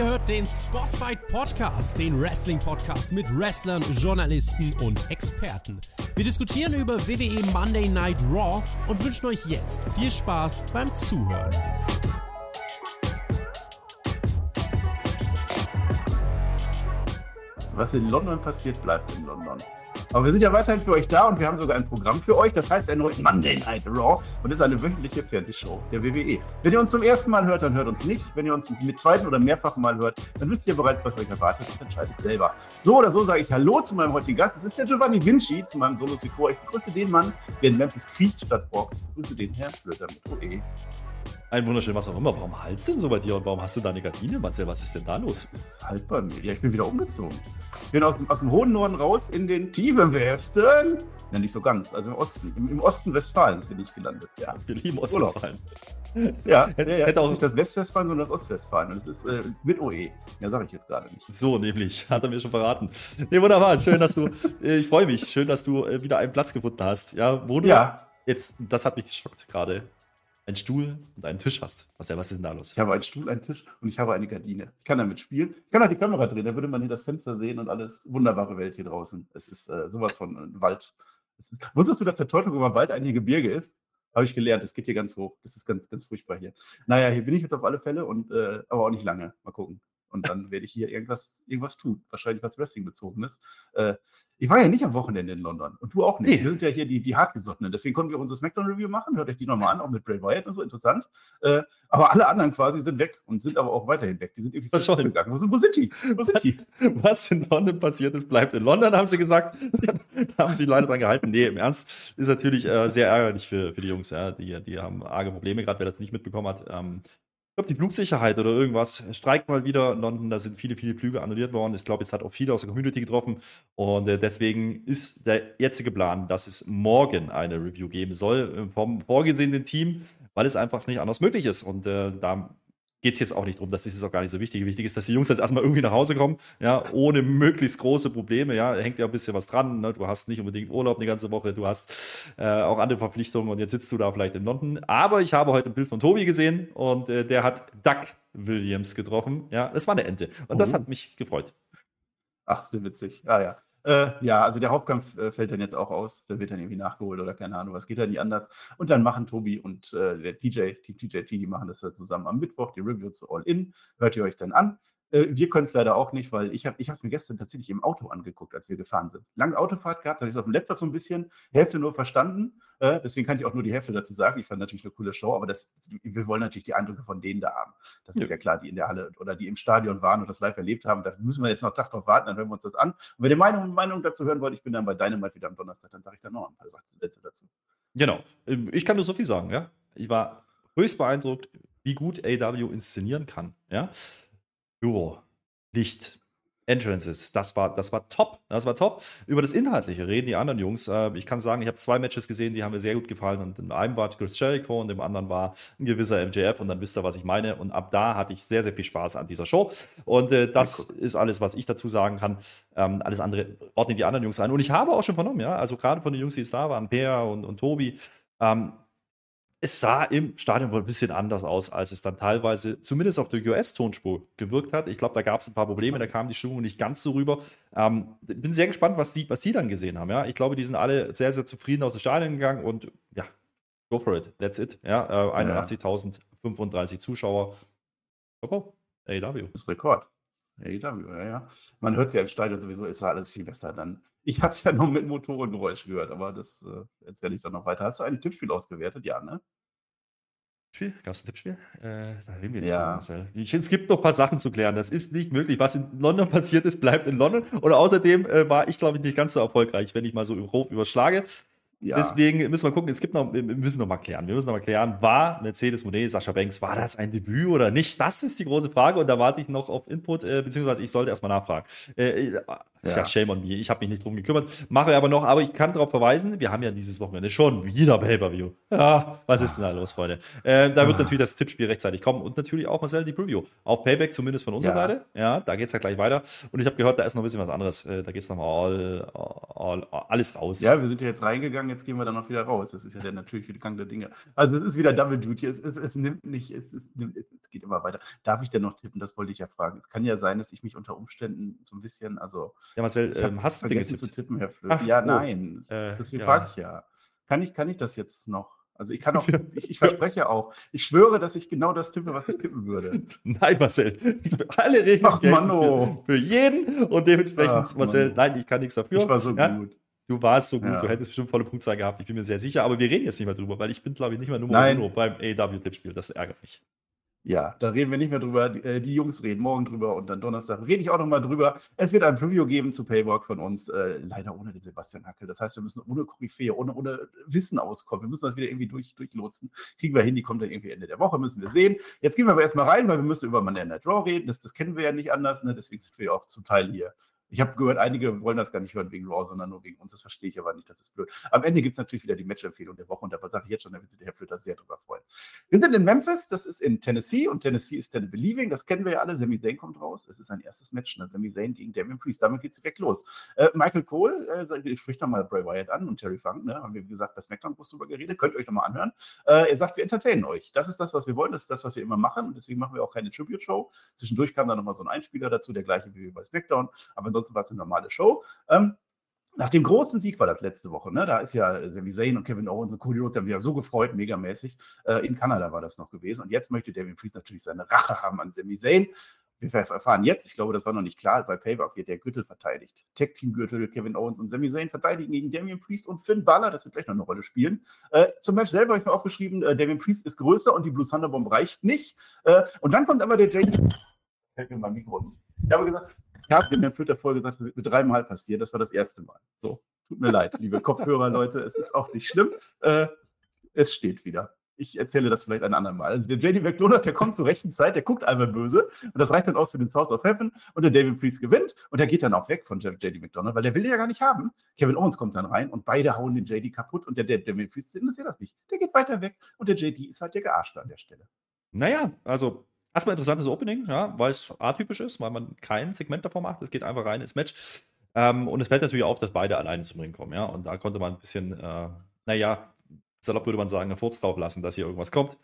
Ihr hört den Spotfight Podcast, den Wrestling-Podcast mit Wrestlern, Journalisten und Experten. Wir diskutieren über WWE Monday Night Raw und wünschen euch jetzt viel Spaß beim Zuhören. Was in London passiert, bleibt in London. Aber wir sind ja weiterhin für euch da und wir haben sogar ein Programm für euch. Das heißt erneut Monday Night Raw und ist eine wöchentliche Fernsehshow der WWE. Wenn ihr uns zum ersten Mal hört, dann hört uns nicht. Wenn ihr uns mit zweiten oder mehrfachen Mal hört, dann wisst ihr bereits, was euch erwartet und entscheidet selber. So oder so sage ich Hallo zu meinem heutigen Gast. Das ist der Giovanni Vinci, zu meinem Solo Secor. Ich begrüße den Mann, der in Memphis kriecht statt walkt. Ich begrüße den Herrn Flöter mit OE. Ein wunderschön, was auch immer. Warum halt's denn so bei dir und warum hast du da eine Gardine, Marcel? Was ist denn da los? Das ist halt bei mir. Ja, ich bin wieder umgezogen. Ich bin aus dem, aus dem hohen Norden raus in den tiefen Westen. Ja, nicht so ganz. Also im Osten. Im, im Osten Westfalens bin ich gelandet. Ja. Wir lieben Ostwestfalen. Ja, ja, ja, hätte auch nicht das Westwestfalen, sondern das Ostwestfalen. Und das ist äh, mit OE. Ja, sage ich jetzt gerade nicht. So, nämlich. Hat er mir schon verraten. Nee, wunderbar. Schön, dass du, äh, ich freue mich. Schön, dass du äh, wieder einen Platz gefunden hast. Ja, wo du Ja. jetzt, das hat mich geschockt gerade, einen Stuhl und einen Tisch hast. Marcel, was ist denn da los? Ich habe einen Stuhl, einen Tisch und ich habe eine Gardine. Ich kann damit spielen. Ich kann auch die Kamera drehen, da würde man hier das Fenster sehen und alles. Wunderbare Welt hier draußen. Es ist äh, sowas von äh, Wald. Ist, wusstest du, dass der über Wald ein Gebirge ist? Habe ich gelernt. Es geht hier ganz hoch. Das ist ganz, ganz furchtbar hier. Naja, hier bin ich jetzt auf alle Fälle und äh, aber auch nicht lange. Mal gucken. Und dann werde ich hier irgendwas, irgendwas tun. Wahrscheinlich was Wrestling-bezogenes. Äh, ich war ja nicht am Wochenende in London. Und du auch nicht. Nee. Wir sind ja hier die, die Hartgesottenen. Deswegen konnten wir unsere Smackdown-Review machen. Hört euch die nochmal an, auch mit Bray Wyatt und so. Interessant. Äh, aber alle anderen quasi sind weg und sind aber auch weiterhin weg. Die sind irgendwie Was schon? gegangen. Wo sind, wo sind die? Wo sind Was, die? was in London passiert ist, bleibt in London, haben sie gesagt. da haben sie leider dran gehalten. Nee, im Ernst ist natürlich äh, sehr ärgerlich für, für die Jungs. Ja. Die, die haben arge Probleme, gerade wer das nicht mitbekommen hat. Ähm, glaube, die Flugsicherheit oder irgendwas streikt mal wieder in London. Da sind viele, viele Flüge annulliert worden. Ich glaube, jetzt hat auch viele aus der Community getroffen. Und äh, deswegen ist der jetzige Plan, dass es morgen eine Review geben soll äh, vom vorgesehenen Team, weil es einfach nicht anders möglich ist. Und äh, da geht es jetzt auch nicht drum, das ist jetzt auch gar nicht so wichtig. Wichtig ist, dass die Jungs jetzt erstmal irgendwie nach Hause kommen, ja, ohne möglichst große Probleme, ja, da hängt ja ein bisschen was dran, ne? du hast nicht unbedingt Urlaub eine ganze Woche, du hast äh, auch andere Verpflichtungen und jetzt sitzt du da vielleicht in London, aber ich habe heute ein Bild von Tobi gesehen und äh, der hat Doug Williams getroffen, ja, das war eine Ente und das Oh. hat mich gefreut. Ach, so witzig. Ah ja. Äh, ja, also der Hauptkampf äh, fällt dann jetzt auch aus. Der wird dann irgendwie nachgeholt oder keine Ahnung, was geht da nicht anders. Und dann machen Tobi und äh, der DJ, die TJT, die machen das dann zusammen am Mittwoch, die Review zu All In. Hört ihr euch dann an. Äh, wir können es leider auch nicht, weil ich habe ich es mir gestern tatsächlich im Auto angeguckt, als wir gefahren sind. Lange Autofahrt gehabt, habe ich es auf dem Laptop so ein bisschen, Hälfte nur verstanden. Äh, deswegen kann ich auch nur die Hälfte dazu sagen. Ich fand natürlich eine coole Show, aber das, wir wollen natürlich die Eindrücke von denen da haben. Das ist Ja. ja klar, die in der Halle oder die im Stadion waren und das live erlebt haben. Da müssen wir jetzt noch einen Tag drauf warten, dann hören wir uns das an. Und wenn ihr meine Meinung dazu hören wollt, ich bin dann bei Dynamite wieder am Donnerstag, dann sage ich dann noch ein paar Sätze dazu. Genau, Ähm, ich kann nur so viel sagen, ja. Ich war höchst beeindruckt, wie gut AW inszenieren kann, ja. Büro, Licht, Entrances, das war, das war top. Das war top. Über das Inhaltliche reden die anderen Jungs. Äh, Ich kann sagen, ich habe zwei Matches gesehen, die haben mir sehr gut gefallen. Und in einem war Chris Jericho und im anderen war ein gewisser MJF. Und dann wisst ihr, was ich meine. Und ab da hatte ich sehr, sehr viel Spaß an dieser Show. Und äh, das ist alles, was ich dazu sagen kann. Ähm, alles andere ordnen die anderen Jungs ein. Und ich habe auch schon vernommen, ja, also gerade von den Jungs, die es da waren, Peer und, und Tobi, ähm, es sah im Stadion wohl ein bisschen anders aus, als es dann teilweise, zumindest auf der US-Tonspur, gewirkt hat. Ich glaube, da gab es ein paar Probleme, da kam die Stimmung nicht ganz so rüber. Ähm, bin sehr gespannt, was die, was die dann gesehen haben. Ja? Ich glaube, die sind alle sehr, sehr zufrieden aus dem Stadion gegangen und ja, go for it, that's it. Ja, äh, 81.035 Zuschauer. Chapeau, AEW. Das ist Rekord. AEW, ja, ja. Man hört es ja im Stadion sowieso, ist ja alles viel besser dann. Ich habe es ja nur mit Motorengeräusch gehört, aber das äh, erzähle ich dann noch weiter. Hast du ein Tippspiel ausgewertet? Ja, ne? Tippspiel? Gab es ein Tippspiel? Äh, da reden wir nicht Ja. Marcel. Ich, es gibt noch ein paar Sachen zu klären. Das ist nicht möglich. Was in London passiert ist, bleibt in London. Und außerdem äh, war ich, glaube ich, nicht ganz so erfolgreich, wenn ich mal so grob überschlage. Ja. Deswegen müssen wir gucken, es gibt noch, wir müssen noch mal klären. Wir müssen noch mal klären, war Mercedes Monet, Sascha Banks, war das ein Debüt oder nicht? Das ist die große Frage und da warte ich noch auf Input, äh, beziehungsweise ich sollte erstmal nachfragen. Äh, Ja. ja, shame on me. Ich habe mich nicht drum gekümmert. Mache aber noch, aber ich kann darauf verweisen, wir haben ja dieses Wochenende schon wieder Pay-Per-View. Ja, was ist denn da los, Freunde? Äh, da wird ah. natürlich das Tippspiel rechtzeitig kommen und natürlich auch Marcel die Preview. Auf Payback, zumindest von unserer ja. Seite. Ja, da geht es ja gleich weiter. Und ich habe gehört, da ist noch ein bisschen was anderes. Äh, da geht es nochmal all, all, all, alles raus. Ja, wir sind ja jetzt reingegangen, jetzt gehen wir dann noch wieder raus. Das ist ja der natürliche Gang der Dinge. Also es ist wieder Double Duty. Es, es, es nimmt nicht, es, nimmt, es, geht immer weiter. Darf ich denn noch tippen? Das wollte ich ja fragen. Es kann ja sein, dass ich mich unter Umständen so ein bisschen, also ja, Marcel, ähm, hast du vergessen zu tippen, Herr Flöte? Ach, ja, oh. nein. Äh, Deswegen ja. frage ich ja. Kann ich, kann ich das jetzt noch? Also ich kann auch, ich, ich, verspreche auch, ich schwöre, dass ich genau das tippe, was ich tippen würde. Nein, Marcel. alle Regeln Ach, Mann, oh. für, für, jeden und dementsprechend, Ach, Marcel, nein, ich kann nichts dafür. Ich war so ja? gut. Du warst so gut, ja. du hättest bestimmt volle Punktzahl gehabt, ich bin mir sehr sicher, aber wir reden jetzt nicht mehr drüber, weil ich bin, glaube ich, nicht mehr Nummer 1 beim AW-Tippspiel. Das ärgert mich. Ja, da reden wir nicht mehr drüber. Die, äh, Jungs reden morgen drüber und dann Donnerstag rede ich auch nochmal drüber. Es wird ein Preview geben zu Paywalk von uns, äh, leider ohne den Sebastian Hackel. Das heißt, wir müssen ohne Koryphäe, ohne, ohne Wissen auskommen. Wir müssen das wieder irgendwie durch, durchlotsen. Kriegen wir hin, die kommt dann irgendwie Ende der Woche, müssen wir sehen. Jetzt gehen wir aber erstmal rein, weil wir müssen über Monday Night Raw reden. Das, das kennen wir ja nicht anders, ne? deswegen sind wir ja auch zum Teil hier ich habe gehört, einige wollen das gar nicht hören wegen Raw, sondern nur wegen uns. Das verstehe ich aber nicht. Das ist blöd. Am Ende gibt es natürlich wieder die Match-Empfehlung der Woche und da sage ich jetzt schon, da wird sich der Herr Flöter sehr drüber freuen. Wir sind in Memphis, das ist in Tennessee und Tennessee ist dann Believing. Das kennen wir ja alle. Sami Zayn kommt raus. Es ist sein erstes Match. Ne? Sami Zayn gegen Damien Priest. Damit geht es direkt los. Äh, Michael Cole äh, spricht nochmal Bray Wyatt an und Terry Funk. Ne? Haben wir, wie gesagt, bei SmackDown groß drüber geredet. Könnt ihr euch nochmal anhören. Äh, er sagt, wir entertainen euch. Das ist das, was wir wollen. Das ist das, was wir immer machen. Und deswegen machen wir auch keine Tribute-Show. Zwischendurch kam dann nochmal so ein Einspieler dazu, der gleiche wie bei SmackDown. Aber war es eine normale Show. Ähm, nach dem großen Sieg war das letzte Woche, ne? Da ist ja Sami Zayn und Kevin Owens und Cody Rhodes haben sich ja so gefreut, megamäßig. Äh, in Kanada war das noch gewesen. Und jetzt möchte Devin Priest natürlich seine Rache haben an Sami Zayn. Wir erfahren jetzt, ich glaube, das war noch nicht klar, bei Payback wird der Gürtel verteidigt. Tag Team Gürtel, Kevin Owens und Sami Zayn verteidigen gegen Damian Priest und Finn Balor. Das wird gleich noch eine Rolle spielen. Äh, zum Match selber habe ich mir auch geschrieben, äh, Damian Priest ist größer und die Blue Thunder Bomb reicht nicht. Äh, und dann kommt aber der. Fällt mir mein Mikro. Ich habe gesagt, ich habe in der Twitter-Folge gesagt, das wird mir dreimal passieren. Das war das erste Mal. So, tut mir leid, liebe Kopfhörer, Leute. Es ist auch nicht schlimm. Äh, es steht wieder. Ich erzähle das vielleicht ein andermal. Also der JD McDonald, der kommt zur rechten Zeit, der guckt einmal böse und das reicht dann aus für den Source of Heaven und der David Priest gewinnt und der geht dann auch weg von JD McDonald, weil der will den ja gar nicht haben. Kevin Owens kommt dann rein und beide hauen den JD kaputt und der, der David Priest interessiert das nicht. Der geht weiter weg und der JD ist halt der Gearschte an der Stelle. Naja, also Erstmal interessantes Opening, ja, weil es atypisch ist, weil man kein Segment davor macht. Es geht einfach rein ins Match. Ähm, und es fällt natürlich auf, dass beide alleine zum Ring kommen, ja. Und da konnte man ein bisschen, äh, naja, salopp würde man sagen, einen Furz drauf lassen, dass hier irgendwas kommt.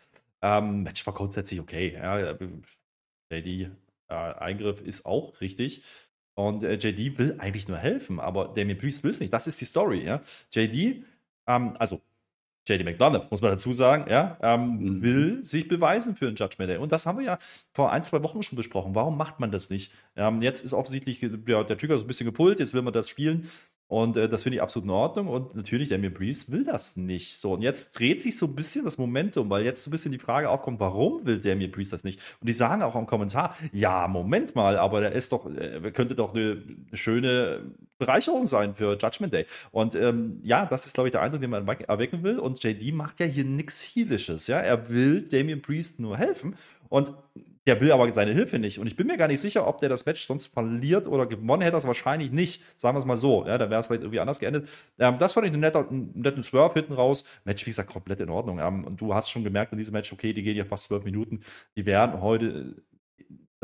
Ähm, Match war grundsätzlich okay, ja. JD-Eingriff äh, ist auch richtig. Und äh, JD will eigentlich nur helfen, aber Damien Priest will es nicht. Das ist die Story, ja. JD, ähm, also JD McDonough, muss man dazu sagen, ja, ähm, mhm. will sich beweisen für ein Judgment Day. Und das haben wir ja vor ein, zwei Wochen schon besprochen. Warum macht man das nicht? Ähm, jetzt ist offensichtlich der, der Trigger so ein bisschen gepult, jetzt will man das spielen. Und äh, das finde ich absolut in Ordnung. Und natürlich, Damien Priest will das nicht so. Und jetzt dreht sich so ein bisschen das Momentum, weil jetzt so ein bisschen die Frage aufkommt, warum will Damien Priest das nicht? Und die sagen auch im Kommentar, ja, Moment mal, aber der ist doch, äh, könnte doch eine, schöne Bereicherung sein für Judgment Day. Und ähm, ja, das ist, glaube ich, der Eindruck, den man erwecken will. Und JD macht ja hier nichts Heelisches. Ja? Er will Damien Priest nur helfen. Und der will aber seine Hilfe nicht. Und ich bin mir gar nicht sicher, ob der das Match sonst verliert oder gewonnen hätte. Das wahrscheinlich nicht. Sagen wir es mal so. Ja, da wäre es vielleicht irgendwie anders geendet. Ähm, das fand ich einen netten, einen netten Swerve hinten raus. Match, wie gesagt, komplett in Ordnung. Ähm, und du hast schon gemerkt in diesem Match, okay, die gehen ja fast zwölf Minuten. Die werden heute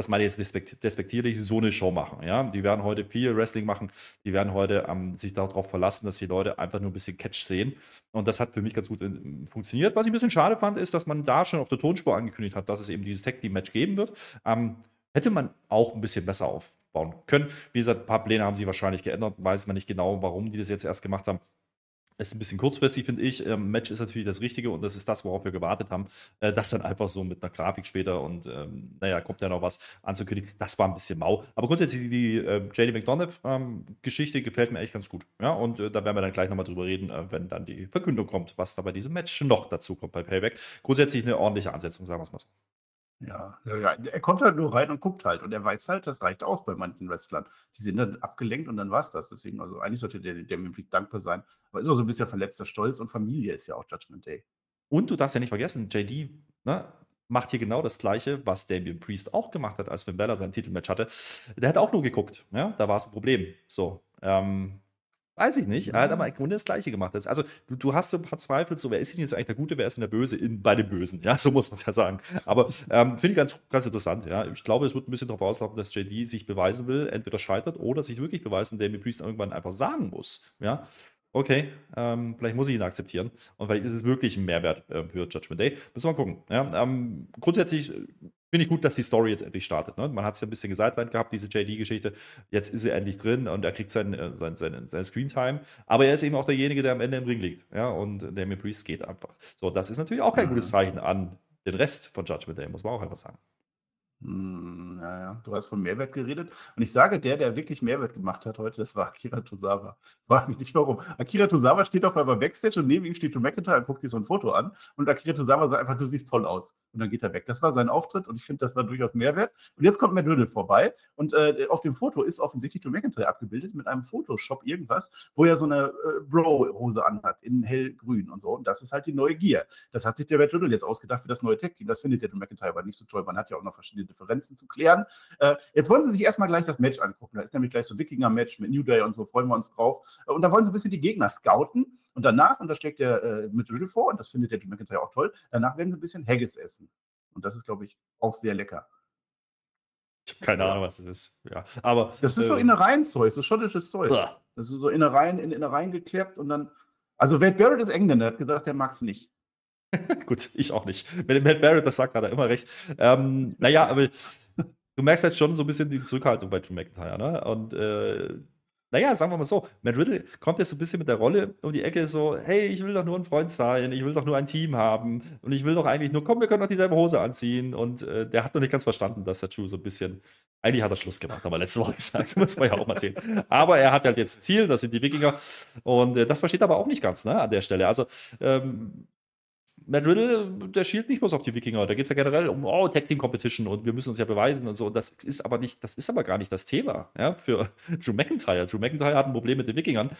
das meine ich jetzt despektierlich, so eine Show machen. Ja? Die werden heute viel Wrestling machen, die werden heute ähm, sich darauf verlassen, dass die Leute einfach nur ein bisschen Catch sehen. Und das hat für mich ganz gut äh, funktioniert. Was ich ein bisschen schade fand, ist, dass man da schon auf der Tonspur angekündigt hat, dass es eben dieses Tag-Team-Match geben wird. Ähm, hätte man auch ein bisschen besser aufbauen können. Wie gesagt, ein paar Pläne haben sie wahrscheinlich geändert, weiß man nicht genau, warum die das jetzt erst gemacht haben ist ein bisschen kurzfristig, finde ich. Ähm, Match ist natürlich das Richtige und das ist das, worauf wir gewartet haben. Äh, das dann einfach so mit einer Grafik später und ähm, naja, kommt ja noch was anzukündigen. Das war ein bisschen mau. Aber grundsätzlich die äh, JD McDonough-Geschichte ähm, gefällt mir echt ganz gut. Ja, und äh, da werden wir dann gleich nochmal drüber reden, äh, wenn dann die Verkündung kommt, was da bei diesem Match noch dazu kommt bei Payback. Grundsätzlich eine ordentliche Ansetzung, sagen wir es mal so. Ja, ja, ja, er kommt halt nur rein und guckt halt. Und er weiß halt, das reicht aus bei manchen Wrestlern. Die sind dann abgelenkt und dann war es das. Deswegen, also eigentlich sollte der, der mir dankbar sein. Aber ist auch so ein bisschen verletzter Stolz und Familie ist ja auch Judgment Day. Und du darfst ja nicht vergessen, JD ne, macht hier genau das Gleiche, was Damian Priest auch gemacht hat, als Finn Bella sein Titelmatch hatte. Der hat auch nur geguckt. Ja? Da war es ein Problem. So. Ähm, Weiß ich nicht. Er hat aber im Grunde das Gleiche gemacht. Also, du, du hast so ein paar Zweifel, so, wer ist denn jetzt eigentlich der Gute, wer ist denn der Böse in, bei den Bösen? Ja, so muss man es ja sagen. Aber ähm, finde ich ganz, ganz interessant. Ja. Ich glaube, es wird ein bisschen darauf auslaufen, dass JD sich beweisen will, entweder scheitert oder sich wirklich beweisen, Damien Priest irgendwann einfach sagen muss. Ja. Okay, ähm, vielleicht muss ich ihn akzeptieren. Und vielleicht ist es wirklich ein Mehrwert äh, für Judgment Day. Müssen wir mal gucken. Ja, ähm, grundsätzlich Finde ich gut, dass die Story jetzt endlich startet. Ne? Man hat es ja ein bisschen gesidelined gehabt, diese JD-Geschichte. Jetzt ist er endlich drin und er kriegt sein, äh, sein, sein, seine Screentime. Aber er ist eben auch derjenige, der am Ende im Ring liegt. Ja? Und der mir Priest geht einfach. So, das ist natürlich auch kein gutes Zeichen an den Rest von Judgment Day, muss man auch einfach sagen. Hm, ja, ja. Du hast von Mehrwert geredet. Und ich sage, der, der wirklich Mehrwert gemacht hat heute, das war Akira Tozawa. Frag mich nicht warum. Akira Tozawa steht auf einmal Backstage und neben ihm steht Drew McIntyre und guckt sich so ein Foto an. Und Akira Tozawa sagt einfach, du siehst toll aus. Und dann geht er weg. Das war sein Auftritt und ich finde, das war durchaus Mehrwert. Und jetzt kommt Matt Riddle vorbei und äh, auf dem Foto ist offensichtlich Drew McIntyre abgebildet mit einem Photoshop irgendwas, wo er so eine äh, Bro-Hose anhat in hellgrün und so. Und das ist halt die neue Gier. Das hat sich der Matt Riddle jetzt ausgedacht für das neue Tech-Team. Das findet der Drew McIntyre aber nicht so toll. Man hat ja auch noch verschiedene Differenzen zu klären. Äh, jetzt wollen sie sich erstmal gleich das Match angucken. Da ist nämlich gleich so ein Wikinger-Match mit New Day und so, freuen wir uns drauf. Und da wollen sie ein bisschen die Gegner scouten. Und danach, und das schlägt der äh, mit Riddle vor, und das findet der Drew McIntyre auch toll, danach werden sie ein bisschen Haggis essen. Und das ist, glaube ich, auch sehr lecker. Ich habe keine ja. Ahnung, was das ist. Ja, aber. Das ist äh, so Innereienzeug, so schottisches Zeug. Uah. Das ist so Innereien in Innereien geklebt und dann. Also, Wade Barrett ist Engländer, hat gesagt, der mag es nicht. Gut, ich auch nicht. Wenn Matt Barrett das sagt, hat er immer recht. Ähm, naja, aber du merkst halt schon so ein bisschen die Zurückhaltung bei Drew McIntyre, ne? Und äh, naja, sagen wir mal so, Matt Riddle kommt jetzt so ein bisschen mit der Rolle um die Ecke, so, hey, ich will doch nur ein Freund sein, ich will doch nur ein Team haben und ich will doch eigentlich nur, komm, wir können doch dieselbe Hose anziehen und äh, der hat noch nicht ganz verstanden, dass der Drew so ein bisschen, eigentlich hat er Schluss gemacht, haben wir letzte Woche gesagt, das muss man ja auch mal sehen. Aber er hat halt jetzt Ziel, das sind die Wikinger und äh, das versteht aber auch nicht ganz, ne, an der Stelle. Also, ähm, Matt Riddle, der schielt nicht bloß auf die Wikinger, da geht es ja generell um oh, Tag Team Competition und wir müssen uns ja beweisen und so. Das ist aber nicht, das ist aber gar nicht das Thema ja, für Drew McIntyre. Drew McIntyre hat ein Problem mit den Wikingern.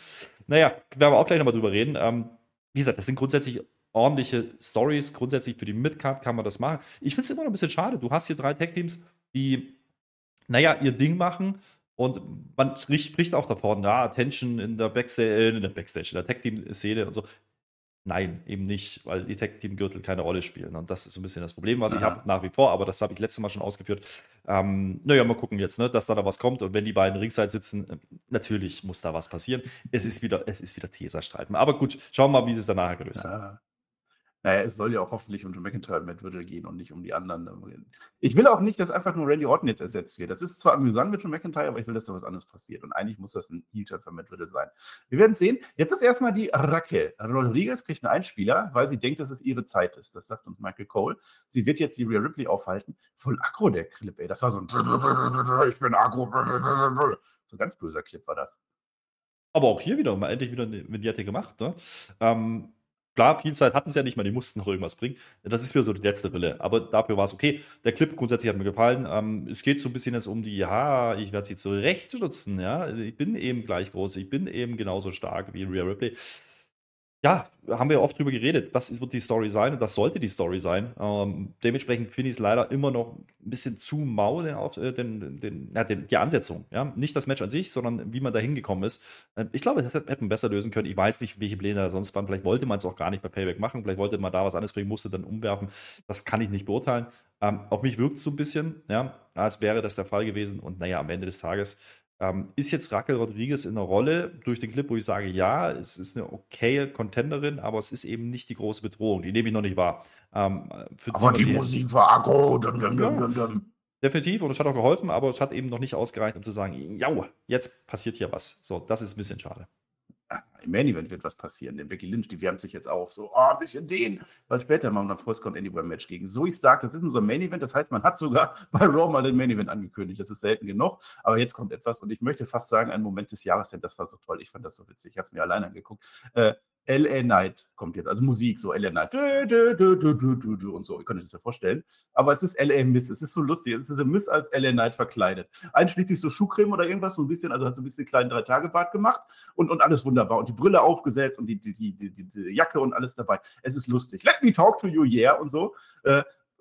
Naja, werden wir auch gleich nochmal drüber reden. Ähm, wie gesagt, das sind grundsätzlich ordentliche Stories. Grundsätzlich für die Midcard kann man das machen. Ich finde es immer noch ein bisschen schade. Du hast hier drei Tag Teams, die, naja, ihr Ding machen. Und man spricht auch davon, ja, Attention in der Backstage, in der Backstage, in der Tag Team-Szene und so. Nein, eben nicht, weil die Tech-Team-Gürtel keine Rolle spielen. Und das ist so ein bisschen das Problem, was Aha. ich habe nach wie vor, aber das habe ich letztes Mal schon ausgeführt. Ähm, naja, mal gucken jetzt, ne, dass da, da was kommt. Und wenn die beiden Ringside sitzen, äh, natürlich muss da was passieren. Es ist wieder, es ist wieder Teserstreiten. Aber gut, schauen wir mal, wie sie es dann nachher gelöst ja. haben. Naja, es soll ja auch hoffentlich um Drew McIntyre und Matt Riddle gehen und nicht um die anderen. Ich will auch nicht, dass einfach nur Randy Orton jetzt ersetzt wird. Das ist zwar amüsant mit Drew McIntyre, aber ich will, dass da was anderes passiert. Und eigentlich muss das ein Heel-Turn für Matt Riddle sein. Wir werden sehen. Jetzt ist erstmal die Raquel. Rodriguez kriegt einen Einspieler, weil sie denkt, dass es ihre Zeit ist. Das sagt uns Michael Cole. Sie wird jetzt die Rhea Ripley aufhalten. Voll aggro, der Clip, ey. Das war so ein Ich bin aggro. So ein ganz böser Clip war das. Aber auch hier wieder, mal endlich wieder eine Vignette gemacht. Ne? Ähm, Klar, viel Zeit hatten sie ja nicht mal, die mussten noch irgendwas bringen. Das ist wieder so die letzte Rille. Aber dafür war es okay. Der Clip grundsätzlich hat mir gefallen. Ähm, es geht so ein bisschen jetzt um die, ja, ich werde sie zurechtstutzen, ja. Ich bin eben gleich groß, ich bin eben genauso stark wie Rhea Ripley ja, haben wir oft drüber geredet, das wird die Story sein und das sollte die Story sein. Ähm, dementsprechend finde ich es leider immer noch ein bisschen zu mau, den, äh, den, den, ja, den, die Ansetzung. Ja? Nicht das Match an sich, sondern wie man da hingekommen ist. Ähm, ich glaube, das hätte man besser lösen können. Ich weiß nicht, welche Pläne da sonst waren. Vielleicht wollte man es auch gar nicht bei Payback machen. Vielleicht wollte man da was anderes bringen, musste dann umwerfen. Das kann ich nicht beurteilen. Ähm, auf mich wirkt es so ein bisschen, ja, als wäre das der Fall gewesen. Und naja, am Ende des Tages ähm, ist jetzt Raquel Rodriguez in der Rolle durch den Clip, wo ich sage, ja, es ist eine okaye Contenderin, aber es ist eben nicht die große Bedrohung. Die nehme ich noch nicht wahr. Ähm, aber die, die Musik war aggro. Dum, dum, dum, ja, definitiv, und es hat auch geholfen, aber es hat eben noch nicht ausgereicht, um zu sagen, ja, jetzt passiert hier was. So, das ist ein bisschen schade im Main Event wird was passieren. Denn Becky Lynch, die wärmt sich jetzt auf, so, oh, ein bisschen den. Weil später machen wir ein Falls Count Anywhere Match gegen Zoe Stark. Das ist unser Main Event. Das heißt, man hat sogar bei Raw den Main Event angekündigt. Das ist selten genug. Aber jetzt kommt etwas und ich möchte fast sagen, ein Moment des Jahres, denn das war so toll. Ich fand das so witzig. Ich habe es mir alleine angeguckt. Äh, LA Night kommt jetzt, also Musik, so LA Night und so, ihr könnt euch das ja vorstellen. Aber es ist LA Miss, es ist so lustig, es ist ein Miss als LA Night verkleidet. Einschließlich so Schuhcreme oder irgendwas, so ein bisschen, also hat so ein bisschen kleinen Drei-Tage-Bart gemacht und, und alles wunderbar. Und die Brille aufgesetzt und die, die, die, die, Jacke und alles dabei. Es ist lustig. Let me talk to you, yeah, und so.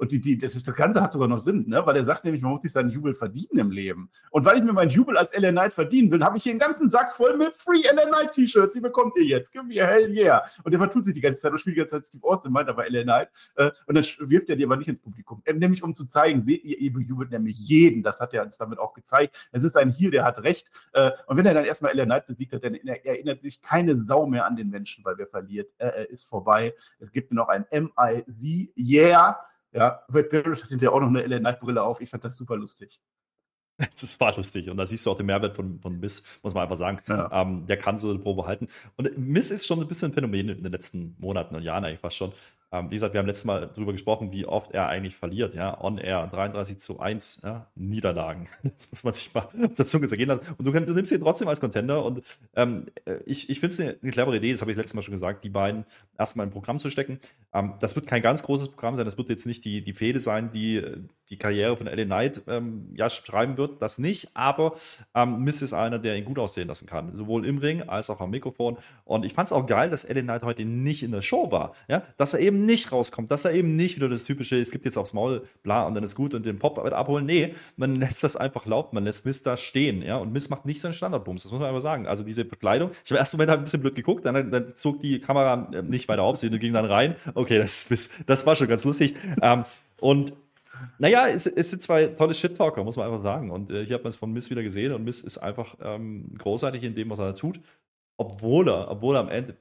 Und die, die, das, Ganze hat sogar noch Sinn, ne? weil er sagt nämlich, man muss sich seinen Jubel verdienen im Leben. Und weil ich mir meinen Jubel als LA Knight verdienen will, habe ich hier einen ganzen Sack voll mit Free LA Knight T-Shirts. Die bekommt ihr jetzt. Gib mir hell yeah. Und der vertut sich die ganze Zeit und spielt die ganze Zeit Steve Austin, meint aber LA Knight. Äh, und dann wirft er die aber nicht ins Publikum. Ähm, nämlich um zu zeigen, seht ihr, ihr bejubelt nämlich jeden. Das hat er uns damit auch gezeigt. Es ist ein Heal, der hat recht. Äh, und wenn er dann erstmal LA Knight besiegt hat, dann erinnert sich keine Sau mehr an den Menschen, weil wer verliert, äh, ist vorbei. Es gibt noch ein MIZ, yeah. Ja, Red Barrett hat hinterher auch noch eine LA Night-Brille auf. Ich fand das super lustig. Das war lustig. Und da siehst du auch den Mehrwert von, von Miss, muss man einfach sagen. Ja. Ähm, der kann so eine Probe halten. Und Miss ist schon ein bisschen ein Phänomen in den letzten Monaten und Jahren eigentlich fast schon. Ähm, wie gesagt, wir haben letztes Mal darüber gesprochen, wie oft er eigentlich verliert. Ja, on air 33 zu 1 ja? Niederlagen. Das muss man sich mal auf der Zunge zergehen lassen. Und du, du nimmst ihn trotzdem als Contender. Und ähm, ich, ich finde es eine, eine, clevere Idee, das habe ich letztes Mal schon gesagt, die beiden erstmal ein Programm zu stecken. Ähm, das wird kein ganz großes Programm sein. Das wird jetzt nicht die, die Fehde sein, die die Karriere von LA Knight ähm, ja, schreiben wird. Das nicht. Aber ähm, Miss ist einer, der ihn gut aussehen lassen kann. Sowohl im Ring als auch am Mikrofon. Und ich fand es auch geil, dass LA Knight heute nicht in der Show war. Ja? Dass er eben nicht rauskommt, dass er eben nicht wieder das typische, es gibt jetzt aufs Maul, bla, und dann ist gut und den Pop abholen. Nee, man lässt das einfach laufen, man lässt Miss da stehen, ja, und Miss macht nicht seinen Standardbums, das muss man einfach sagen. Also diese Bekleidung, ich habe erst Moment ein bisschen blöd geguckt, dann, dann, zog die Kamera äh, nicht weiter auf, sie ging dann rein. Okay, das, ist, das war schon ganz lustig. Ähm, und naja, es, es, sind zwei tolle Shit-Talker, muss man einfach sagen. Und äh, hier hat man es von Miss wieder gesehen und Miss ist einfach ähm, großartig in dem, was er da tut. Obwohl er, obwohl er am Ende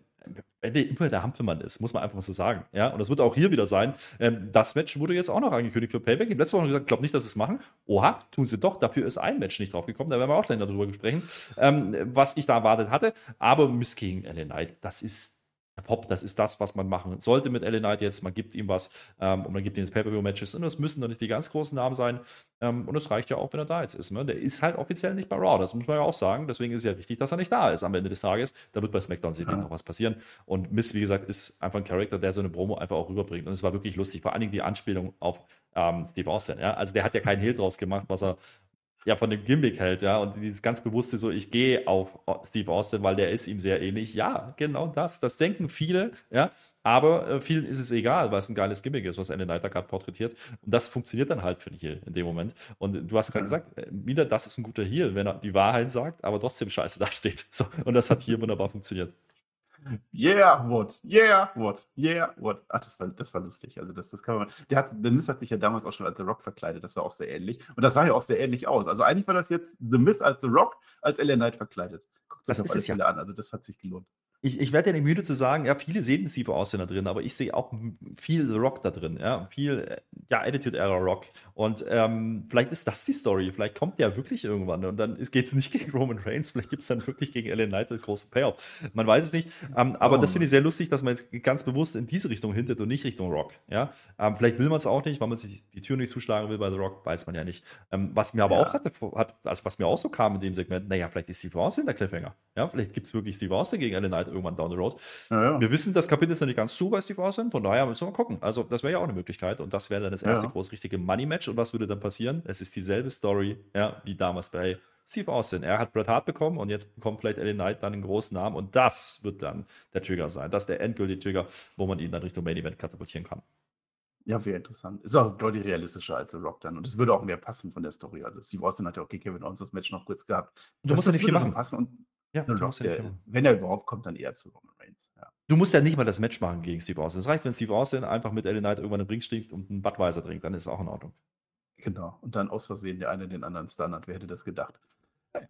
Ende immer der Hampelmann ist, muss man einfach mal so sagen. Ja, und das wird auch hier wieder sein. Ähm, das Match wurde jetzt auch noch angekündigt für Payback. Ich habe letzte Woche gesagt, glaube nicht, dass sie es machen. Oha, tun sie doch. Dafür ist ein Match nicht draufgekommen. Da werden wir auch gleich darüber sprechen, ähm, was ich da erwartet hatte. Aber Miss gegen LA Knight, das ist Pop, das ist das, was man machen sollte mit LA Knight jetzt. Man gibt ihm was ähm, und man gibt ihm das Pay-Per-View-Matches. Und das müssen doch nicht die ganz großen Namen sein. Ähm, und es reicht ja auch, wenn er da jetzt ist. Ne? Der ist halt offiziell nicht bei Raw, das muss man ja auch sagen. Deswegen ist es ja wichtig, dass er nicht da ist am Ende des Tages. Da wird bei SmackDown sicherlich ja. noch was passieren. Und Miss, wie gesagt, ist einfach ein Charakter, der so eine Promo einfach auch rüberbringt. Und es war wirklich lustig. Vor allen Dingen die Anspielung auf ähm, Steve Austin. Ja? Also der hat ja keinen Hehl draus gemacht, was er, ja von dem Gimmick hält, ja, und dieses ganz bewusste so, ich gehe auf Steve Austin, weil der ist ihm sehr ähnlich. Ja, genau das. Das denken viele, ja. Aber äh, vielen ist es egal, weil es ein geiles Gimmick ist, was Ende Nighter gerade porträtiert. Und das funktioniert dann halt für einen Heal in dem Moment. Und du hast gerade gesagt, äh, wieder, das ist ein guter Heal, wenn er die Wahrheit sagt, aber trotzdem scheiße dasteht. So, und das hat hier wunderbar funktioniert. Yeah, what? Yeah, what? Yeah, what? Ach, das war, das war lustig. Also, das, das kann man. Der, hat, der Miss hat sich ja damals auch schon als The Rock verkleidet. Das war auch sehr ähnlich. Und das sah ja auch sehr ähnlich aus. Also, eigentlich war das jetzt The Miss als The Rock, als Ellen Knight verkleidet. Guckt das ist es ja. an. Also, das hat sich gelohnt ich, ich werde ja nicht müde zu sagen, ja, viele sehen Steve Austin da drin, aber ich sehe auch viel The Rock da drin, ja, viel, ja, Attitude Era Rock. Und ähm, vielleicht ist das die Story, vielleicht kommt der wirklich irgendwann und dann geht es nicht gegen Roman Reigns, vielleicht gibt es dann wirklich gegen Ellen Knight das große Payoff. Man weiß es nicht, ähm, aber oh. das finde ich sehr lustig, dass man jetzt ganz bewusst in diese Richtung hintet und nicht Richtung Rock, ja. Ähm, vielleicht will man es auch nicht, weil man sich die Tür nicht zuschlagen will bei The Rock, weiß man ja nicht. Ähm, was mir aber ja. auch hatte, hat, also was mir auch so kam in dem Segment, naja, vielleicht ist Steve Austin der Cliffhanger, ja, vielleicht gibt es wirklich Steve Austin gegen Ellen Knight irgendwann down the road. Ja, ja. Wir wissen, das Kapitel ist noch nicht ganz zu bei Steve Austin, von daher müssen wir mal gucken. Also, das wäre ja auch eine Möglichkeit und das wäre dann das erste ja. groß richtige Money-Match. Und was würde dann passieren? Es ist dieselbe Story, ja, wie damals bei Steve Austin. Er hat Bret Hart bekommen und jetzt bekommt vielleicht Eddie Knight dann einen großen Namen und das wird dann der Trigger sein. Das ist der endgültige Trigger, wo man ihn dann Richtung Main Event katapultieren kann. Ja, wäre interessant. Ist auch deutlich realistischer als The Rock dann. Und es würde auch mehr passen von der Story. Also Steve Austin hat ja auch gegen Kevin Owens das Match noch kurz gehabt. Du musst ja nicht viel machen. Passen und ja, du musst ja der, wenn er überhaupt kommt, dann eher zu Roman Reigns. Ja. Du musst ja nicht mal das Match machen gegen Steve Austin. Es reicht, wenn Steve Austin einfach mit Ellen Knight irgendwann im Ring steht und einen Budweiser trinkt, dann ist es auch in Ordnung. Genau. Und dann aus Versehen der eine den anderen stunnert. Wer hätte das gedacht?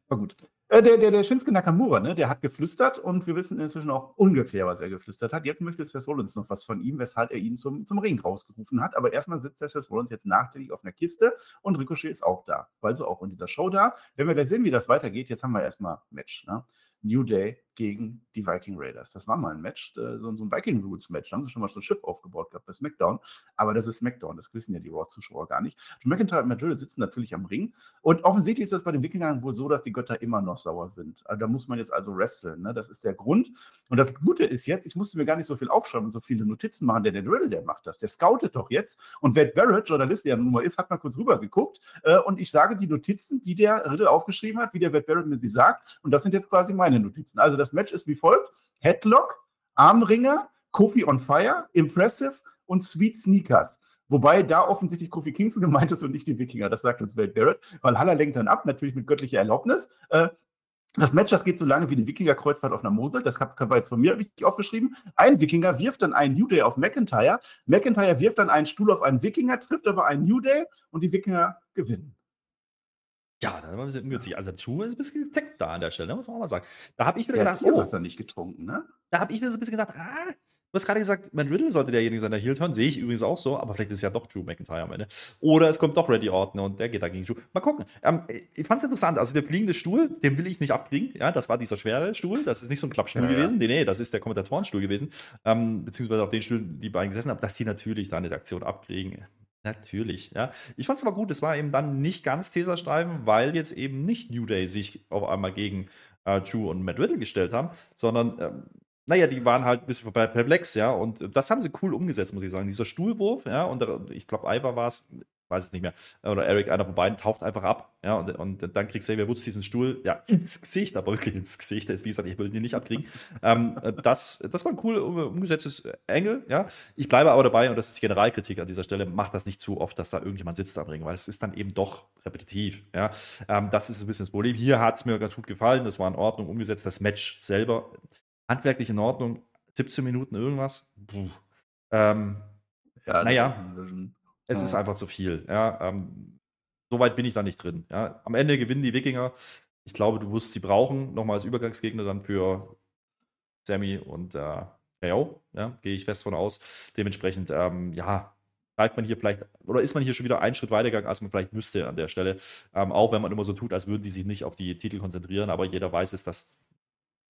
War gut. Äh, der, der, der Shinsuke Nakamura, ne, der hat geflüstert und wir wissen inzwischen auch ungefähr, was er geflüstert hat. Jetzt möchte Seth Rollins noch was von ihm, weshalb er ihn zum, zum Ring rausgerufen hat. Aber erstmal sitzt Seth Rollins jetzt nachträglich auf einer Kiste und Ricochet ist auch da. Also auch in dieser Show da. Wenn wir gleich sehen, wie das weitergeht, jetzt haben wir erstmal Match. Ne? New Day gegen die Viking Raiders. Das war mal ein Match, äh, so, ein Viking Rules Match. Da haben sie schon mal so ein Schiff aufgebaut gehabt bei SmackDown. Aber das ist SmackDown, das wissen ja die Raw-Zuschauer gar nicht. Drew McIntyre und Matt Riddle sitzen natürlich am Ring. Und offensichtlich ist das bei den Wikingern wohl so, dass die Götter immer noch sauer sind. Also da muss man jetzt also wresteln. Ne? Das ist der Grund. Und das Gute ist jetzt, ich musste mir gar nicht so viel aufschreiben und so viele Notizen machen, denn der Riddle, der macht das. Der scoutet doch jetzt. Und Wade Barrett, Journalist, der nun mal ist, hat mal kurz rübergeguckt. Äh, und ich sage die Notizen, die der Riddle aufgeschrieben hat, wie der Wade Barrett mir sie sagt. Und das sind jetzt quasi meine Notizen. Also das Match ist wie folgt. Headlock, Armringer, Kofi on Fire, Impressive und Sweet Sneakers. Wobei da offensichtlich Kofi Kingston gemeint ist und nicht die Wikinger. Das sagt uns Wade Barrett. Valhalla lenkt dann ab, natürlich mit göttlicher Erlaubnis. Äh, das Match, das geht so lange wie die Wikinger-Kreuzfahrt auf einer Mosel. Das war jetzt von mir richtig aufgeschrieben. Ein Wikinger wirft dann einen New Day auf McIntyre. McIntyre wirft dann einen Stuhl auf einen Wikinger, trifft aber einen New Day und die Wikinger gewinnen. Ja, das war ein bisschen ungünstig. Also, True ist ein bisschen getaggt da an der Stelle, muss man auch mal sagen. Da habe ich mir Der gedacht, Ziel oh, hast du nicht getrunken, ne? da habe ich mir so ein bisschen gedacht, ah, du hast gerade gesagt, Matt Riddle sollte derjenige sein, der Heel turn. Sehe ich übrigens auch so, aber vielleicht ist es ja doch Drew McIntyre am Ende. Oder es kommt doch Randy Orton und der geht dagegen Drew. Mal gucken. Ähm, ich fand es interessant. Also, der fliegende Stuhl, den will ich nicht abkriegen. Ja, das war dieser schwere Stuhl. Das ist nicht so ein Klappstuhl Ja, ja. gewesen. Nee, nee, das ist der Kommentatorenstuhl gewesen. Ähm, beziehungsweise auf den Stuhl, die beiden gesessen haben, dass die natürlich da eine Aktion abkriegen. Natürlich, ja. Ich fand es aber gut, es war eben dann nicht ganz Teserstreifen, weil jetzt eben nicht New Day sich auf einmal gegen äh, Drew und Matt Riddle gestellt haben, sondern, ähm, naja, die waren halt ein bisschen per- perplex, ja. Und das haben sie cool umgesetzt, muss ich sagen. Dieser Stuhlwurf, ja, und der, ich glaube, Ivar war es, weiß es nicht mehr, oder Eric, einer von beiden, taucht einfach ab, ja, und, und dann kriegt Xavier Woods diesen Stuhl, ja, ins Gesicht, aber wirklich ins Gesicht. Ist, wie gesagt, ich will den nicht abkriegen. ähm, äh, das, das war ein cool um, umgesetztes Engel, ja. Ich bleibe aber dabei, und das ist die Generalkritik an dieser Stelle, macht das nicht zu oft, dass da irgendjemand sitzt am Ring, weil es ist dann eben doch repetitiv, ja. Ähm, das ist ein bisschen das Problem. Hier hat es mir ganz gut gefallen, das war in Ordnung umgesetzt. Das Match selber, handwerklich in Ordnung, 17 Minuten irgendwas. Puh. Ähm, Ja, Naja. Es Ja. ist einfach zu viel. Ja, ähm, so weit bin ich da nicht drin. Ja. Am Ende gewinnen die Wikinger. Ich glaube, du wirst sie brauchen, nochmal als Übergangsgegner dann für Sammy und äh, KO. Ja, gehe ich fest von aus. Dementsprechend, ähm, ja, greift man hier vielleicht, oder ist man hier schon wieder einen Schritt weitergegangen, als man vielleicht müsste an der Stelle. Ähm, auch wenn man immer so tut, als würden die sich nicht auf die Titel konzentrieren, aber jeder weiß es, dass,